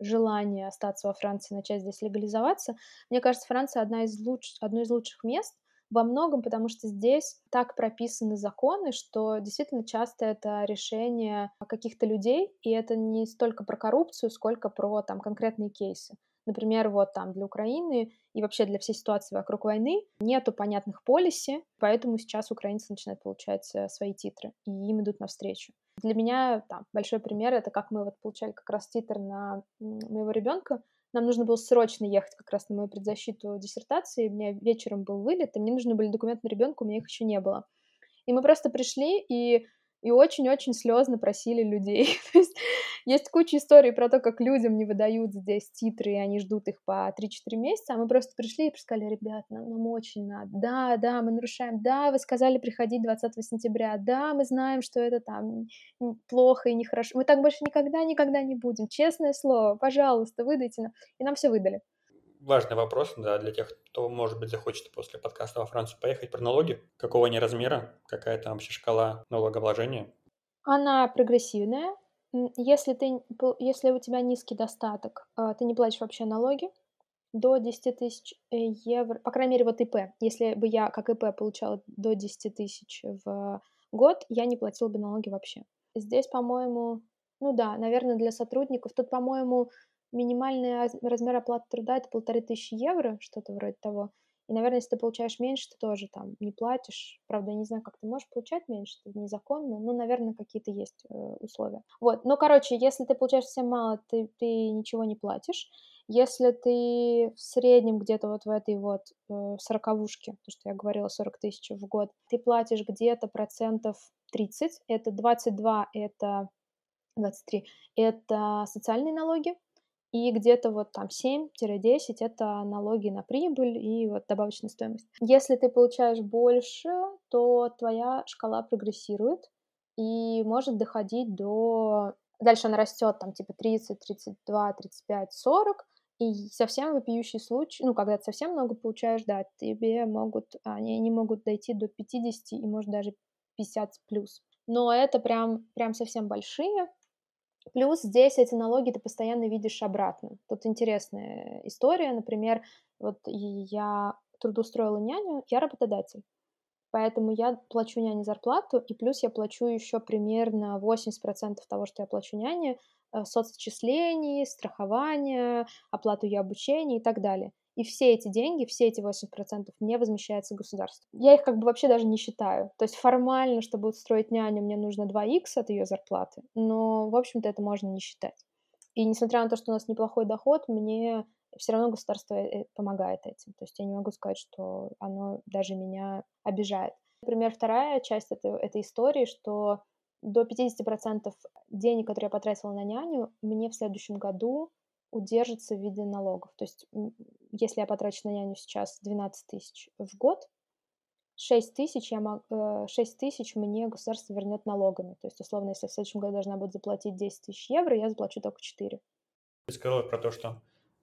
желания остаться во Франции, начать здесь легализоваться, мне кажется, Франция одна из луч... одно из лучших мест, во многом потому, что здесь так прописаны законы, что действительно часто это решение каких-то людей, и это не столько про коррупцию, сколько про там конкретные кейсы. Например, вот там для Украины и вообще для всей ситуации вокруг войны нету понятных полиси, поэтому сейчас украинцы начинают получать свои титры, и им идут навстречу. Для меня там большой пример — это как мы вот получали как раз титр на моего ребенка, нам нужно было срочно ехать как раз на мою предзащиту диссертации, у меня вечером был вылет, и мне нужны были документы на ребенка, у меня их еще не было. И мы просто пришли, и и очень-очень слезно просили людей. то есть есть куча историй про то, как людям не выдают здесь титры, и они ждут их по 3-4 месяца, а мы просто пришли и сказали, ребят, нам, нам очень надо. Да, да, мы нарушаем. Да, вы сказали приходить 20 сентября. Да, мы знаем, что это там плохо и нехорошо. Мы так больше никогда-никогда не будем. Честное слово, пожалуйста, выдайте нам. И нам все выдали важный вопрос, да, для тех, кто, может быть, захочет после подкаста во Францию поехать про налоги. Какого они размера? Какая там вообще шкала налогообложения? Она прогрессивная. Если, ты, если у тебя низкий достаток, а, ты не платишь вообще налоги до 10 тысяч э, евро, по крайней мере, вот ИП. Если бы я как ИП получала до 10 тысяч в год, я не платила бы налоги вообще. Здесь, по-моему, ну да, наверное, для сотрудников, тут, по-моему, минимальный размер оплаты труда это полторы тысячи евро, что-то вроде того. И, наверное, если ты получаешь меньше, ты тоже там не платишь. Правда, я не знаю, как ты можешь получать меньше, это незаконно, но, наверное, какие-то есть э, условия. Вот, ну, короче, если ты получаешь совсем мало, ты, ты ничего не платишь. Если ты в среднем где-то вот в этой вот э, сороковушке, то, что я говорила, 40 тысяч в год, ты платишь где-то процентов 30, это 22, это 23, это социальные налоги, и где-то вот там 7-10 это налоги на прибыль и вот добавочная стоимость. Если ты получаешь больше, то твоя шкала прогрессирует и может доходить до... Дальше она растет там типа 30, 32, 35, 40, И совсем вопиющий случай, ну, когда ты совсем много получаешь, да, тебе могут, они, они могут дойти до 50 и, может, даже 50 плюс. Но это прям, прям совсем большие. Плюс здесь эти налоги ты постоянно видишь обратно. Тут интересная история. Например, вот я трудоустроила няню, я работодатель. Поэтому я плачу няне зарплату, и плюс я плачу еще примерно 80% того, что я плачу няне, э, соцотчислений, страхование, оплату ее обучения и так далее. И все эти деньги, все эти 80% мне возмещается государство. Я их как бы вообще даже не считаю. То есть формально, чтобы устроить няню, мне нужно 2х от ее зарплаты, но, в общем-то, это можно не считать. И несмотря на то, что у нас неплохой доход, мне все равно государство э, помогает этим. То есть я не могу сказать, что оно даже меня обижает. Например, вторая часть этой, этой истории, что до 50% денег, которые я потратила на няню, мне в следующем году удержится в виде налогов. То есть если я потрачу на няню сейчас 12 тысяч в год, 6 тысяч, я мог, 6 э, тысяч мне государство вернет налогами. То есть, условно, если в следующем году должна будет заплатить 10 тысяч евро, я заплачу только 4. Ты сказала про то, что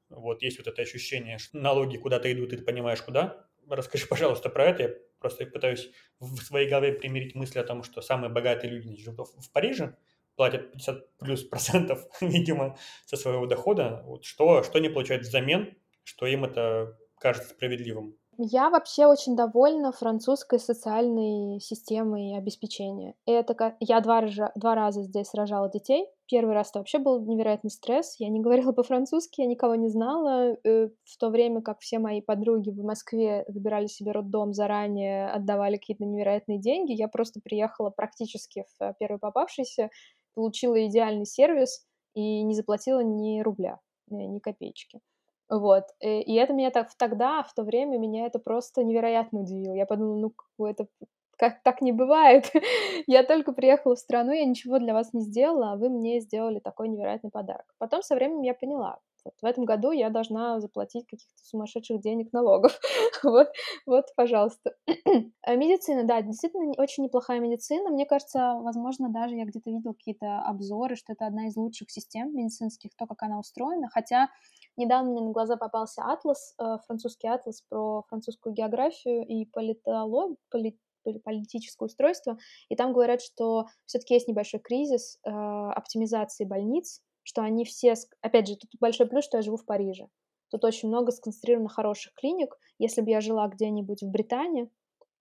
вот есть вот это ощущение, что налоги куда-то идут, и ты понимаешь, куда. Расскажи, пожалуйста, про это. Я просто пытаюсь в своей голове примирить мысли о том, что самые богатые люди живут в Париже, платят 50 плюс процентов, видимо, со своего дохода. Вот что, что они получают взамен, что им это кажется справедливым? Я вообще очень довольна французской социальной системой обеспечения. Это я два, раза, два раза здесь рожала детей. Первый раз это вообще был невероятный стресс. Я не говорила по-французски, я никого не знала. Э, в то время как все мои подруги в Москве выбирали себе роддом заранее, отдавали какие-то невероятные деньги, я просто приехала практически в первый попавшийся, получила идеальный сервис и не заплатила ни рубля, э, ни копеечки. Вот. Э, и это меня так тогда, в то время, меня это просто невероятно удивило. Я подумала, ну, это как так не бывает. я только приехала в страну, я ничего для вас не сделала, а вы мне сделали такой невероятный подарок. Потом со временем я поняла, вот в этом году я должна заплатить каких-то сумасшедших денег налогов. вот, вот, пожалуйста. А медицина, да, действительно очень неплохая медицина. Мне кажется, возможно, даже я где-то видела какие-то обзоры, что это одна из лучших систем медицинских, то, как она устроена. Хотя недавно мне на глаза попался атлас, э, французский атлас про французскую географию и политологию, поли, политическое устройство, и там говорят, что все-таки есть небольшой кризис э, оптимизации больниц, что они все... Опять же, тут большой плюс, что я живу в Париже. Тут очень много сконцентрировано хороших клиник. Если бы я жила где-нибудь в Британии,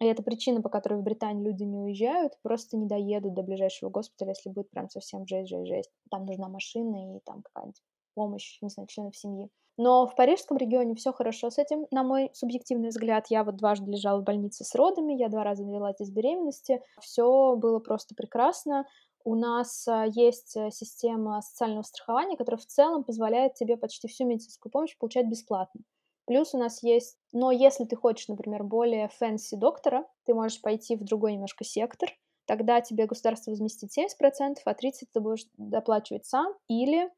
и это причина, по которой в Британии люди не уезжают, просто не доедут до ближайшего госпиталя, если будет прям совсем жесть, жесть, жесть. Там нужна машина и там какая-нибудь помощь, не знаю, членов семьи. Но в парижском регионе все хорошо с этим, на мой субъективный взгляд. Я вот дважды лежала в больнице с родами, я два раза вела здесь беременности. Все было просто прекрасно у нас а, есть э, система социального страхования, которая в целом позволяет тебе почти всю медицинскую помощь получать бесплатно. Плюс у нас есть, но если ты хочешь, например, более fancy доктора, ты можешь пойти в другой немножко сектор, тогда тебе государство возместит 70%, а 30% ты будешь доплачивать сам, или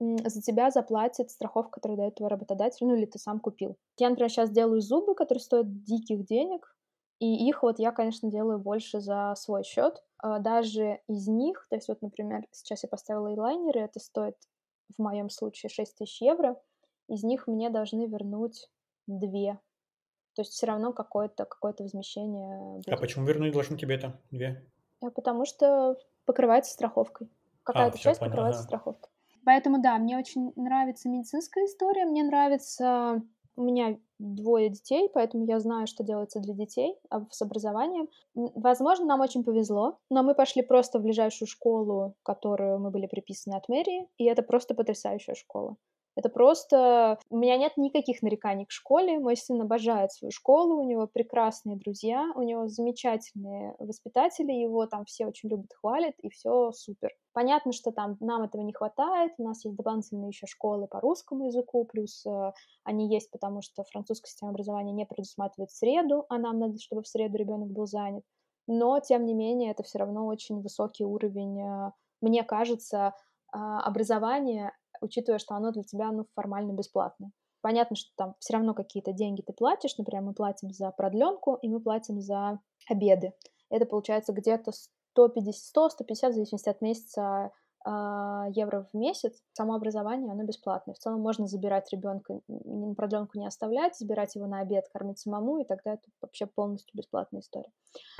за тебя заплатит страховка, которую дает твой работодатель, ну или ты сам купил. Я, например, сейчас делаю зубы, которые стоят диких денег, и их вот я, конечно, делаю больше за свой счет. А, даже из них, то есть вот, например, сейчас я поставила эйлайнеры, это стоит в моем случае 6 тысяч евро, из них мне должны вернуть 2. То есть все равно какое-то какое возмещение а будет. А почему вернуть должны тебе это 2? Потому что покрывается страховкой. Какая-то а, часть понял, покрывается страховкой. Поэтому да, мне очень нравится медицинская история, мне нравится у меня двое детей, поэтому я знаю, что делается для детей а, с образованием. Возможно, нам очень повезло, но мы пошли просто в ближайшую школу, которую мы были приписаны от мэрии, и это просто потрясающая школа. Это просто... У меня нет никаких нареканий к школе. Мой сын обожает свою школу, у него прекрасные друзья, у него замечательные воспитатели, его там все очень любят, хвалят, и все супер. Понятно, что там нам этого не хватает, у нас есть дополнительные еще школы по русскому языку, плюс э, они есть, потому что французская система образования не предусматривает среду, а нам надо, чтобы в среду ребенок был занят. Но, тем не менее, это все равно очень высокий уровень, э, мне кажется, э, образования учитывая, что оно для тебя, ну, формально бесплатное. Понятно, что там все равно какие-то деньги ты платишь, например, мы платим за продленку и мы платим за обеды. Это получается где-то 150, 100-150 в зависимости от месяца а, евро в месяц. Само образование, оно бесплатное. В целом можно забирать ребенка, продленку не оставлять, забирать его на обед, кормить самому, и тогда это вообще полностью бесплатная история.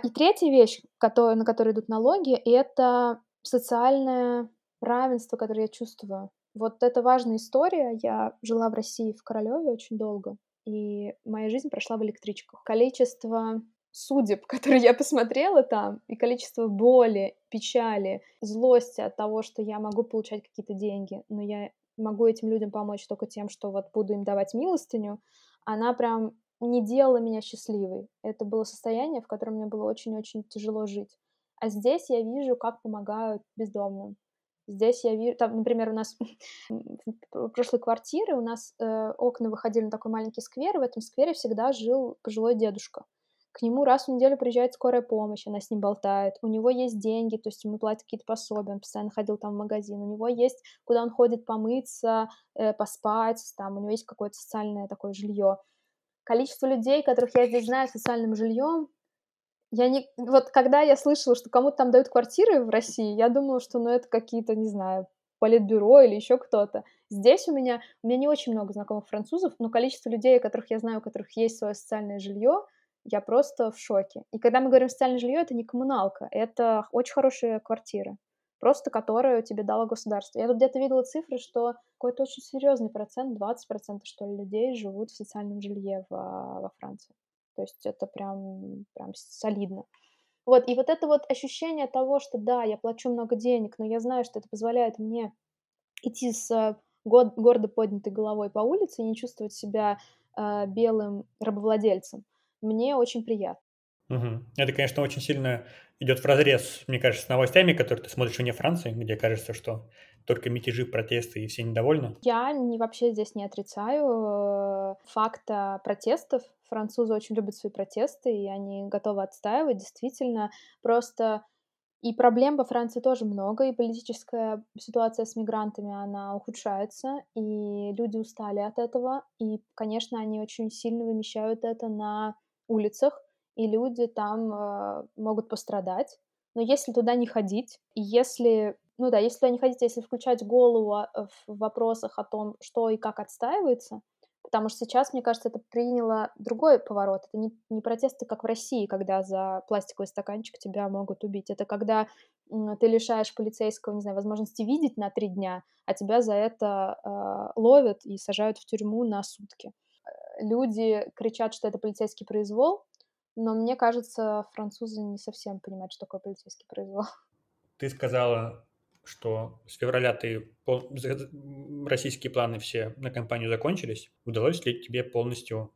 И третья вещь, на которую идут налоги, это социальное равенство, которое я чувствую. Вот это важная история. Я жила в России, в Королеве очень долго, и моя жизнь прошла в электричках. Количество судеб, которые я посмотрела там, и количество боли, печали, злости от того, что я могу получать какие-то деньги, но я могу этим людям помочь только тем, что вот буду им давать милостыню, она прям не делала меня счастливой. Это было состояние, в котором мне было очень-очень тяжело жить. А здесь я вижу, как помогают бездомным. Здесь я вижу, там, например, у нас в прошлой квартире у нас э, окна выходили на такой маленький сквер, и в этом сквере всегда жил пожилой дедушка. К нему раз в неделю приезжает скорая помощь, она с ним болтает. У него есть деньги, то есть ему платят какие-то пособия, он постоянно ходил там в магазин. У него есть, куда он ходит помыться, э, поспать, там, у него есть какое-то социальное такое жилье. Количество людей, которых я здесь знаю социальным жильем, я не... Вот когда я слышала, что кому-то там дают квартиры в России, я думала, что, ну, это какие-то, не знаю, политбюро или еще кто-то. Здесь у меня, у меня не очень много знакомых французов, но количество людей, которых я знаю, у которых есть свое социальное жилье, я просто в шоке. И когда мы говорим социальное жилье, это не коммуналка, это очень хорошая квартира, просто которую тебе дало государство. Я тут где-то видела цифры, что какой-то очень серьезный процент, 20% что ли, людей живут в социальном жилье в, во Франции. То есть это прям, прям солидно. Вот, и вот это вот ощущение того, что да, я плачу много денег, но я знаю, что это позволяет мне идти с гордо поднятой головой по улице и не чувствовать себя э, белым рабовладельцем мне очень приятно. Угу. Это, конечно, очень сильно идет в разрез, мне кажется, с новостями, которые ты смотришь вне Франции, где кажется, что только мятежи, протесты и все недовольны. Я не, вообще здесь не отрицаю э, факта протестов. Французы очень любят свои протесты, и они готовы отстаивать. Действительно, просто и проблем во Франции тоже много, и политическая ситуация с мигрантами, она ухудшается, и люди устали от этого, и, конечно, они очень сильно вымещают это на улицах, и люди там э, могут пострадать. Но если туда не ходить, если, ну да, если туда не ходить, если включать голову а, в вопросах о том, что и как отстаивается, потому что сейчас, мне кажется, это приняло другой поворот. Это не, не протесты, как в России, когда за пластиковый стаканчик тебя могут убить. Это когда ты лишаешь полицейского, не знаю, возможности видеть на три дня, а тебя за это э, ловят и сажают в тюрьму на сутки люди кричат, что это полицейский произвол, но мне кажется, французы не совсем понимают, что такое полицейский произвол. Ты сказала, что с февраля ты пол... российские планы все на компанию закончились. Удалось ли тебе полностью,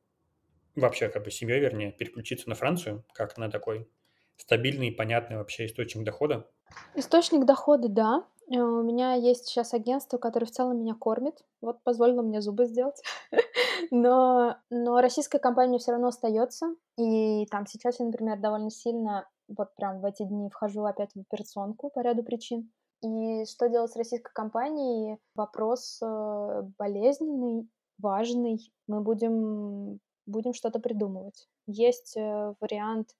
вообще как бы семьей, вернее, переключиться на Францию, как на такой стабильный, понятный вообще источник дохода? Источник дохода, да. Э, у меня есть сейчас агентство, которое в целом меня кормит. Вот позволило мне зубы сделать. но, но российская компания все равно остается. И там сейчас я, например, довольно сильно вот прям в эти дни вхожу опять в операционку по ряду причин. И что делать с российской компанией? Вопрос э, болезненный, важный. Мы будем, будем что-то придумывать. Есть э, вариант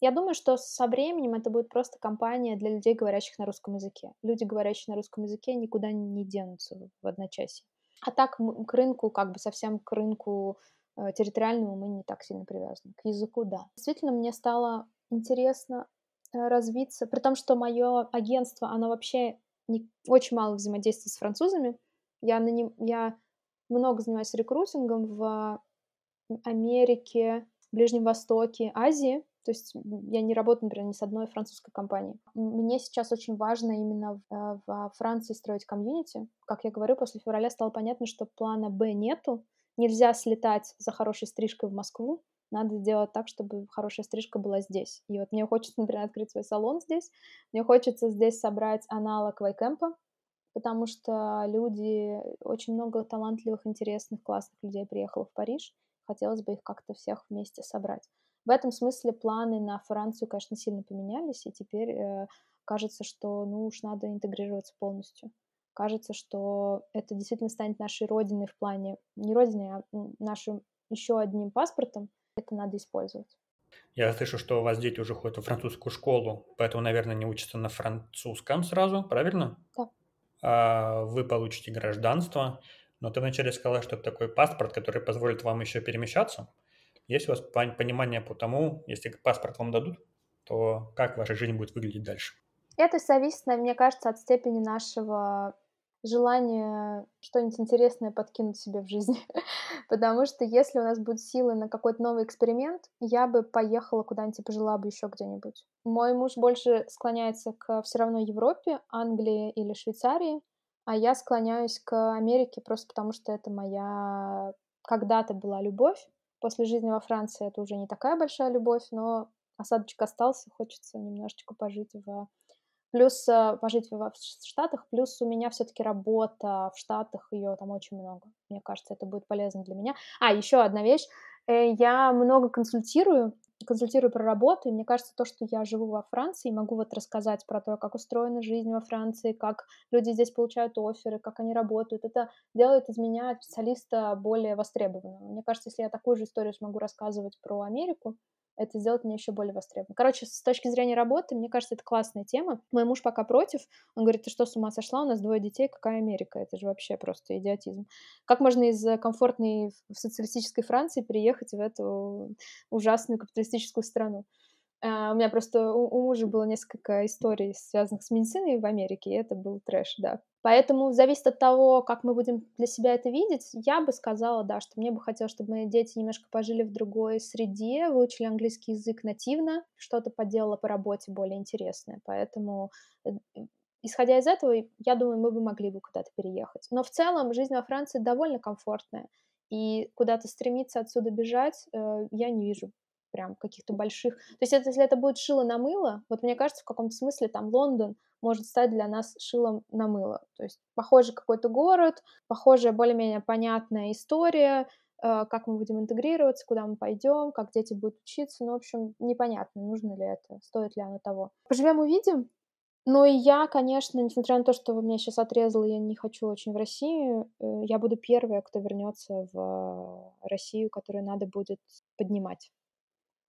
я думаю, что со временем это будет просто компания для людей, говорящих на русском языке. Люди, говорящие на русском языке, никуда не денутся в одночасье. А так к рынку, как бы совсем к рынку э, территориальному мы не так сильно привязаны. К языку, да. Действительно, мне стало интересно э, развиться, при том, что мое агентство, оно вообще не, очень мало взаимодействует с французами. Я, на нем, я много занимаюсь рекрутингом в Америке, Ближнем Востоке, Азии, то есть я не работаю, например, ни с одной французской компанией. Мне сейчас очень важно именно в, во Франции строить комьюнити. Как я говорю, после февраля стало понятно, что плана Б нету. Нельзя слетать за хорошей стрижкой в Москву. Надо сделать так, чтобы хорошая стрижка была здесь. И вот мне хочется, например, открыть свой салон здесь. Мне хочется здесь собрать аналог Вайкемпа, потому что люди, очень много талантливых, интересных, классных людей приехало в Париж. Хотелось бы их как-то всех вместе собрать. В этом смысле планы на Францию, конечно, сильно поменялись, и теперь э, кажется, что ну уж надо интегрироваться полностью. Кажется, что это действительно станет нашей родиной в плане, не родиной, а нашим еще одним паспортом. Это надо использовать. Я слышу, что у вас дети уже ходят в французскую школу, поэтому, наверное, не учатся на французском сразу, правильно? Да. а, вы получите гражданство, но ты вначале сказала, что это такой паспорт, который позволит вам еще перемещаться. Есть у вас понимание по тому, если паспорт вам дадут, то как ваша жизнь будет выглядеть дальше? Это зависит, мне кажется, от степени нашего желание что-нибудь интересное подкинуть себе в жизни. Потому что если у нас будут силы на какой-то новый эксперимент, я бы поехала куда-нибудь и пожила бы еще где-нибудь. Мой муж больше склоняется к все равно Европе, Англии или Швейцарии, а я склоняюсь к Америке просто потому, что это моя когда-то была любовь. После жизни во Франции это уже не такая большая любовь, но осадочек остался, хочется немножечко пожить в плюс э, пожить в Штатах, плюс у меня все-таки работа в Штатах, ее там очень много. Мне кажется, это будет полезно для меня. А, еще одна вещь. Э, я много консультирую, консультирую про работу, и мне кажется, то, что я живу во Франции, могу вот рассказать про то, как устроена жизнь во Франции, как люди здесь получают оферы, как они работают, это делает из меня специалиста более востребованного. Мне кажется, если я такую же историю смогу рассказывать про Америку, это сделать меня еще более востребованным. Короче, с точки зрения работы, мне кажется, это классная тема. Мой муж пока против. Он говорит, ты что, с ума сошла? У нас двое детей, какая Америка? Это же вообще просто идиотизм. Как можно из комфортной социалистической Франции приехать в эту ужасную капиталистическую страну? А, у меня просто у, у мужа было несколько историй, связанных с медициной в Америке, и это был трэш, да. Поэтому зависит от того, как мы будем для себя это видеть. Я бы сказала, да, что мне бы хотелось, чтобы мои дети немножко пожили в другой среде, выучили английский язык нативно, что-то поделала по работе более интересное. Поэтому э, исходя из этого, я думаю, мы бы могли бы куда-то переехать. Но в целом жизнь во Франции довольно комфортная, и куда-то стремиться отсюда бежать э, я не вижу прям каких-то больших. То есть это, если это будет шило на мыло, вот мне кажется, в каком-то смысле там Лондон может стать для нас шилом на мыло. То есть похожий какой-то город, похожая более-менее понятная история, э, как мы будем интегрироваться, куда мы пойдем, как дети будут учиться. Ну, в общем, непонятно, нужно ли это, стоит ли оно того. Поживем, увидим. Ну и я, конечно, несмотря на то, что вы меня сейчас отрезало, я не хочу очень в Россию, э, я буду первая, кто вернется в Россию, которую надо будет поднимать.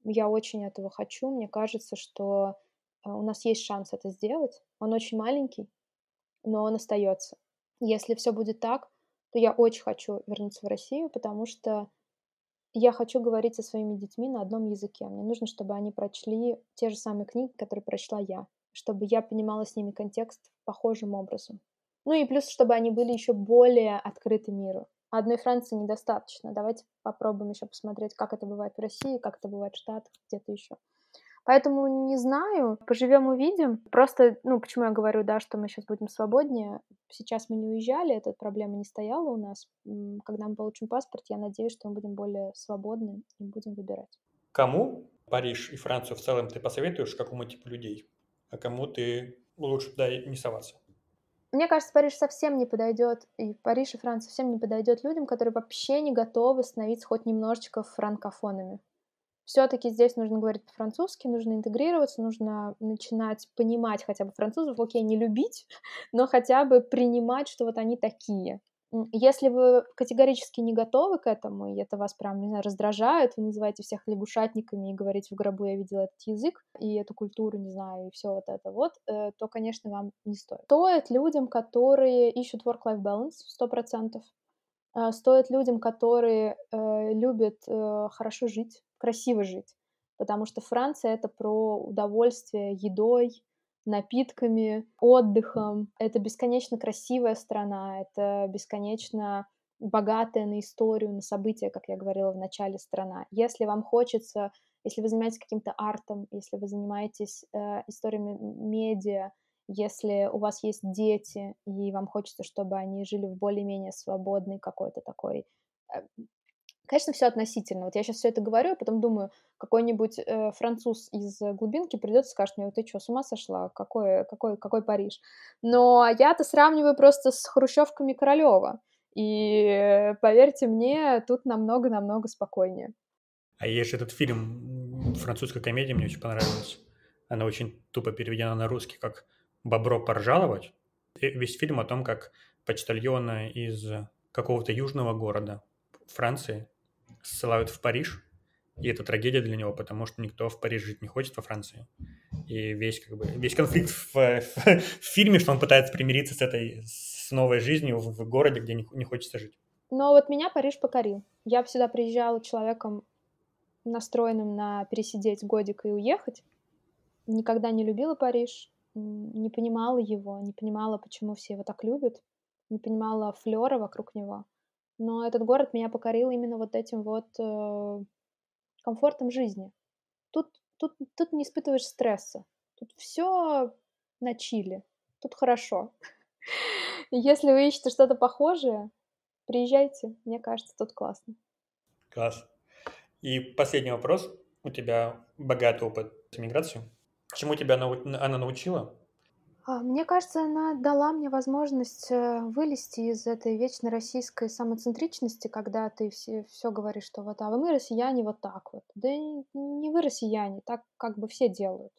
Я очень этого хочу. Мне кажется, что а, у нас есть шанс это сделать. Он очень маленький, но он остается. Если все будет так, то я очень хочу вернуться в Россию, потому что я хочу говорить со своими детьми на одном языке. Мне нужно, чтобы они прочли те же самые книги, которые прочла я, чтобы я понимала с ними контекст похожим образом. Ну и плюс, чтобы они были еще более открыты миру. Одной Франции недостаточно. Давайте попробуем еще посмотреть, как это бывает в России, как это бывает в Штатах, где-то еще. Поэтому не знаю, поживем увидим. Просто, ну, почему я говорю, да, что мы сейчас будем свободнее. Сейчас мы не уезжали, эта проблема не стояла у нас. Когда мы получим паспорт, я надеюсь, что мы будем более свободны и будем выбирать. Кому Париж и Францию в целом ты посоветуешь, какому типу людей? А кому ты лучше туда не соваться? Мне кажется, Париж совсем не подойдет, и Париж и Франция совсем не подойдет людям, которые вообще не готовы становиться хоть немножечко франкофонами. Все-таки здесь нужно говорить по-французски, нужно интегрироваться, нужно начинать понимать хотя бы французов, окей, не любить, но хотя бы принимать, что вот они такие. Если вы категорически не готовы к этому, и это вас прям, не знаю, раздражает, вы называете всех лягушатниками и говорите, в грабу я видела этот язык, и эту культуру, не знаю, и все вот это вот, э, то, конечно, вам не стоит. Стоит людям, которые ищут work-life balance, сто процентов, э, стоит людям, которые э, любят хорошо жить, красиво жить, потому что Франция — это про удовольствие едой, напитками, отдыхом. Это бесконечно красивая страна, это бесконечно богатая на историю, на события, как я говорила в начале, страна. Если вам хочется, если вы занимаетесь каким-то артом, если вы занимаетесь э, историями медиа, если у вас есть дети, и вам хочется, чтобы они жили в более-менее свободной какой-то такой э, Конечно, все относительно. Вот я сейчас все это говорю, а потом думаю, какой-нибудь э, француз из глубинки придет и скажет мне, ты что, с ума сошла? Какой, какой, какой Париж? Но я-то сравниваю просто с хрущевками Королева. И поверьте мне, тут намного-намного спокойнее. А есть этот фильм, французская комедия, мне очень понравилась. Она очень тупо переведена на русский, как «Бобро поржаловать». Весь фильм о том, как почтальона из какого-то южного города Франции ссылают в Париж, И это трагедия для него, потому что никто в Париже жить не хочет во Франции. И весь, как бы, весь конфликт в, в, в фильме, что он пытается примириться с этой с новой жизнью в, в городе, где не, не хочется жить. Но вот меня Париж покорил. Я сюда приезжала человеком, настроенным на пересидеть годик и уехать. Никогда не любила Париж, не понимала его, не понимала, почему все его так любят, не понимала флера вокруг него. Но этот город меня покорил именно вот этим вот э, комфортом жизни. Тут, тут, тут не испытываешь стресса. Тут все на чили. Тут хорошо. Если вы ищете что-то похожее, приезжайте. Мне кажется, тут классно. Класс. И последний вопрос. У тебя богатый опыт с миграцией. Чему тебя она научила? А, мне кажется, она дала мне возможность э, вылезти из этой вечной российской самоцентричности, когда ты все, все говоришь, что вот, а вы мы россияне вот так вот. Да не вы россияне, так как бы все делают.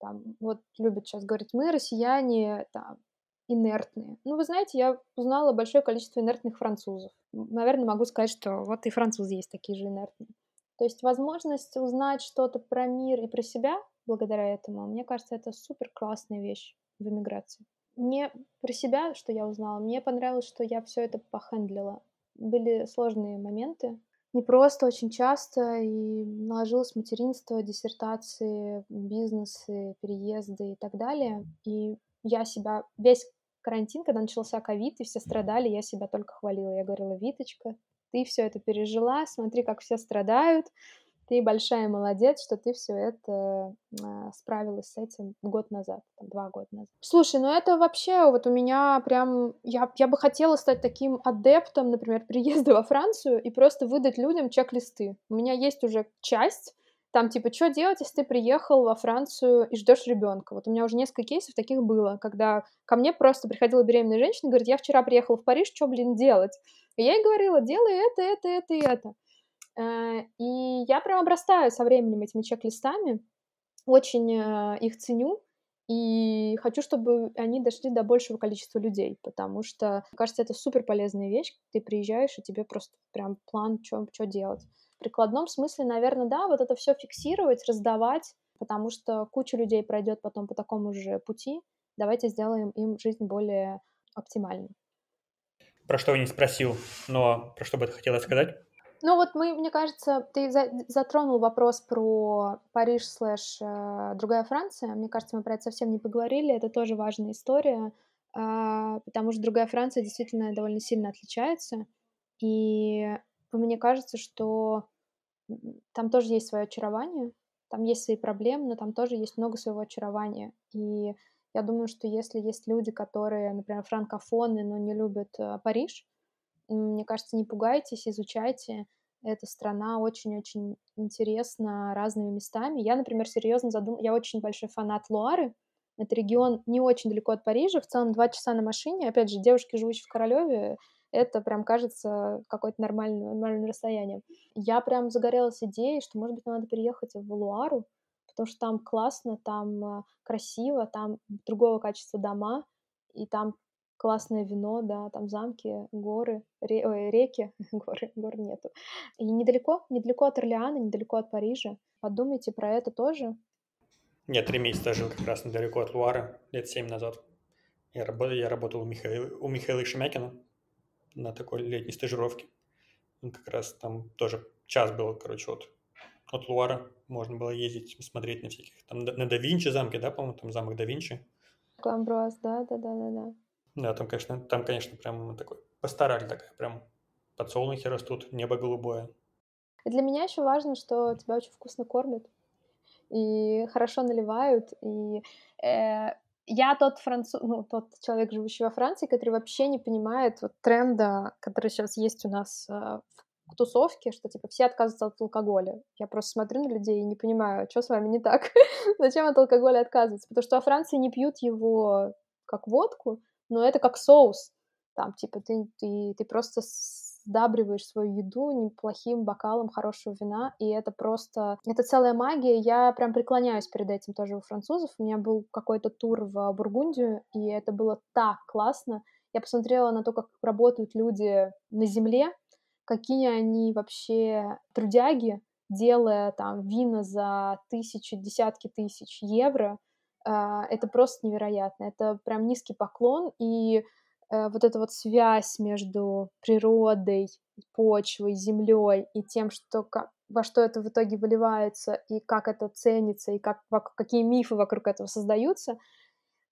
Там, вот любят сейчас говорить, мы россияне там, инертные. Ну, вы знаете, я узнала большое количество инертных французов. Наверное, могу сказать, что вот и французы есть такие же инертные. То есть возможность узнать что-то про мир и про себя благодаря этому, мне кажется, это супер классная вещь в эмиграции. Мне про себя, что я узнала, мне понравилось, что я все это похендлила. Были сложные моменты, не просто очень часто, и наложилось материнство, диссертации, бизнесы, переезды и так далее. И я себя весь карантин, когда начался ковид, и все страдали, я себя только хвалила. Я говорила, Виточка, ты все это пережила, смотри, как все страдают, ты большая молодец, что ты все это э, справилась с этим год назад, там, два года назад. Слушай, ну это вообще вот у меня прям... Я, я бы хотела стать таким адептом, например, приезда во Францию и просто выдать людям чек-листы. У меня есть уже часть, там типа, что делать, если ты приехал во Францию и ждешь ребенка? Вот у меня уже несколько кейсов таких было, когда ко мне просто приходила беременная женщина и говорит, я вчера приехала в Париж, что, блин, делать? И я ей говорила, делай это, это, это и это. Э, и я прям обрастаю со временем этими чек-листами, очень э, их ценю, и хочу, чтобы они дошли до большего количества людей, потому что, кажется, это супер полезная вещь. Ты приезжаешь, и тебе просто прям план, что делать. В прикладном смысле, наверное, да, вот это все фиксировать, раздавать, потому что куча людей пройдет потом по такому же пути. Давайте сделаем им жизнь более оптимальной. Про что я не спросил, но про что бы ты хотела сказать? Ну вот мы, мне кажется, ты затронул вопрос про Париж слэш э, другая Франция. Мне кажется, мы про это совсем не поговорили. Это тоже важная история, а, потому что другая Франция действительно довольно сильно отличается. И мне кажется, что там тоже есть свое очарование, там есть свои проблемы, но там тоже есть много своего очарования. И я думаю, что если есть люди, которые, например, франкофоны, но не любят э, Париж, мне кажется, не пугайтесь, изучайте. Эта страна очень-очень интересна разными местами. Я, например, серьезно задум... Я очень большой фанат Луары. Это регион не очень далеко от Парижа, в целом два часа на машине. Опять же, девушки, живущие в Королеве, это прям кажется какое-то нормальное, нормальное расстояние. Я прям загорелась идеей, что, может быть, надо переехать в Луару, потому что там классно, там э, красиво, там другого качества дома, и там классное вино, да, там замки, горы, ре, ой, реки, горы, гор нету. И недалеко, недалеко от Орлеана, недалеко от Парижа. Подумайте про это тоже. Я три месяца жил как раз недалеко от Луары, лет семь назад. Я работал, я работал у Михаила, у Михаила Шемякина на такой летней стажировке. Он как раз там тоже час был, короче, от, от Луара. Можно было ездить, смотреть на всяких, там на да Винчи замке, да, по-моему, там замок да Винчи. Амброс, да, да, да, да, да. Да, там, конечно, там, конечно, прям такой постарали такая, прям подсолнухи растут, небо голубое. Для меня еще важно, что тебя очень вкусно кормят и хорошо наливают. И э, я тот француз, ну, тот человек, живущий во Франции, который вообще не понимает вот тренда, который сейчас есть у нас э, в тусовке, что типа все отказываются от алкоголя. Я просто смотрю на людей и не понимаю, что с вами не так. Зачем от алкоголя отказываться? Потому что во Франции не пьют его как водку, но это как соус. Там, типа, ты, ты, ты просто сдабриваешь свою еду неплохим бокалом хорошего вина, и это просто... Это целая магия, я прям преклоняюсь перед этим тоже у французов. У меня был какой-то тур в Бургундию, и это было так классно. Я посмотрела на то, как работают люди на земле, какие они вообще трудяги, делая там вина за тысячи, десятки тысяч евро, это просто невероятно. Это прям низкий поклон, и э, вот эта вот связь между природой, почвой, землей и тем, что во что это в итоге выливается, и как это ценится, и как, какие мифы вокруг этого создаются,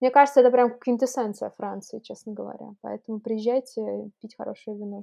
мне кажется, это прям квинтэссенция Франции, честно говоря. Поэтому приезжайте пить хорошее вино.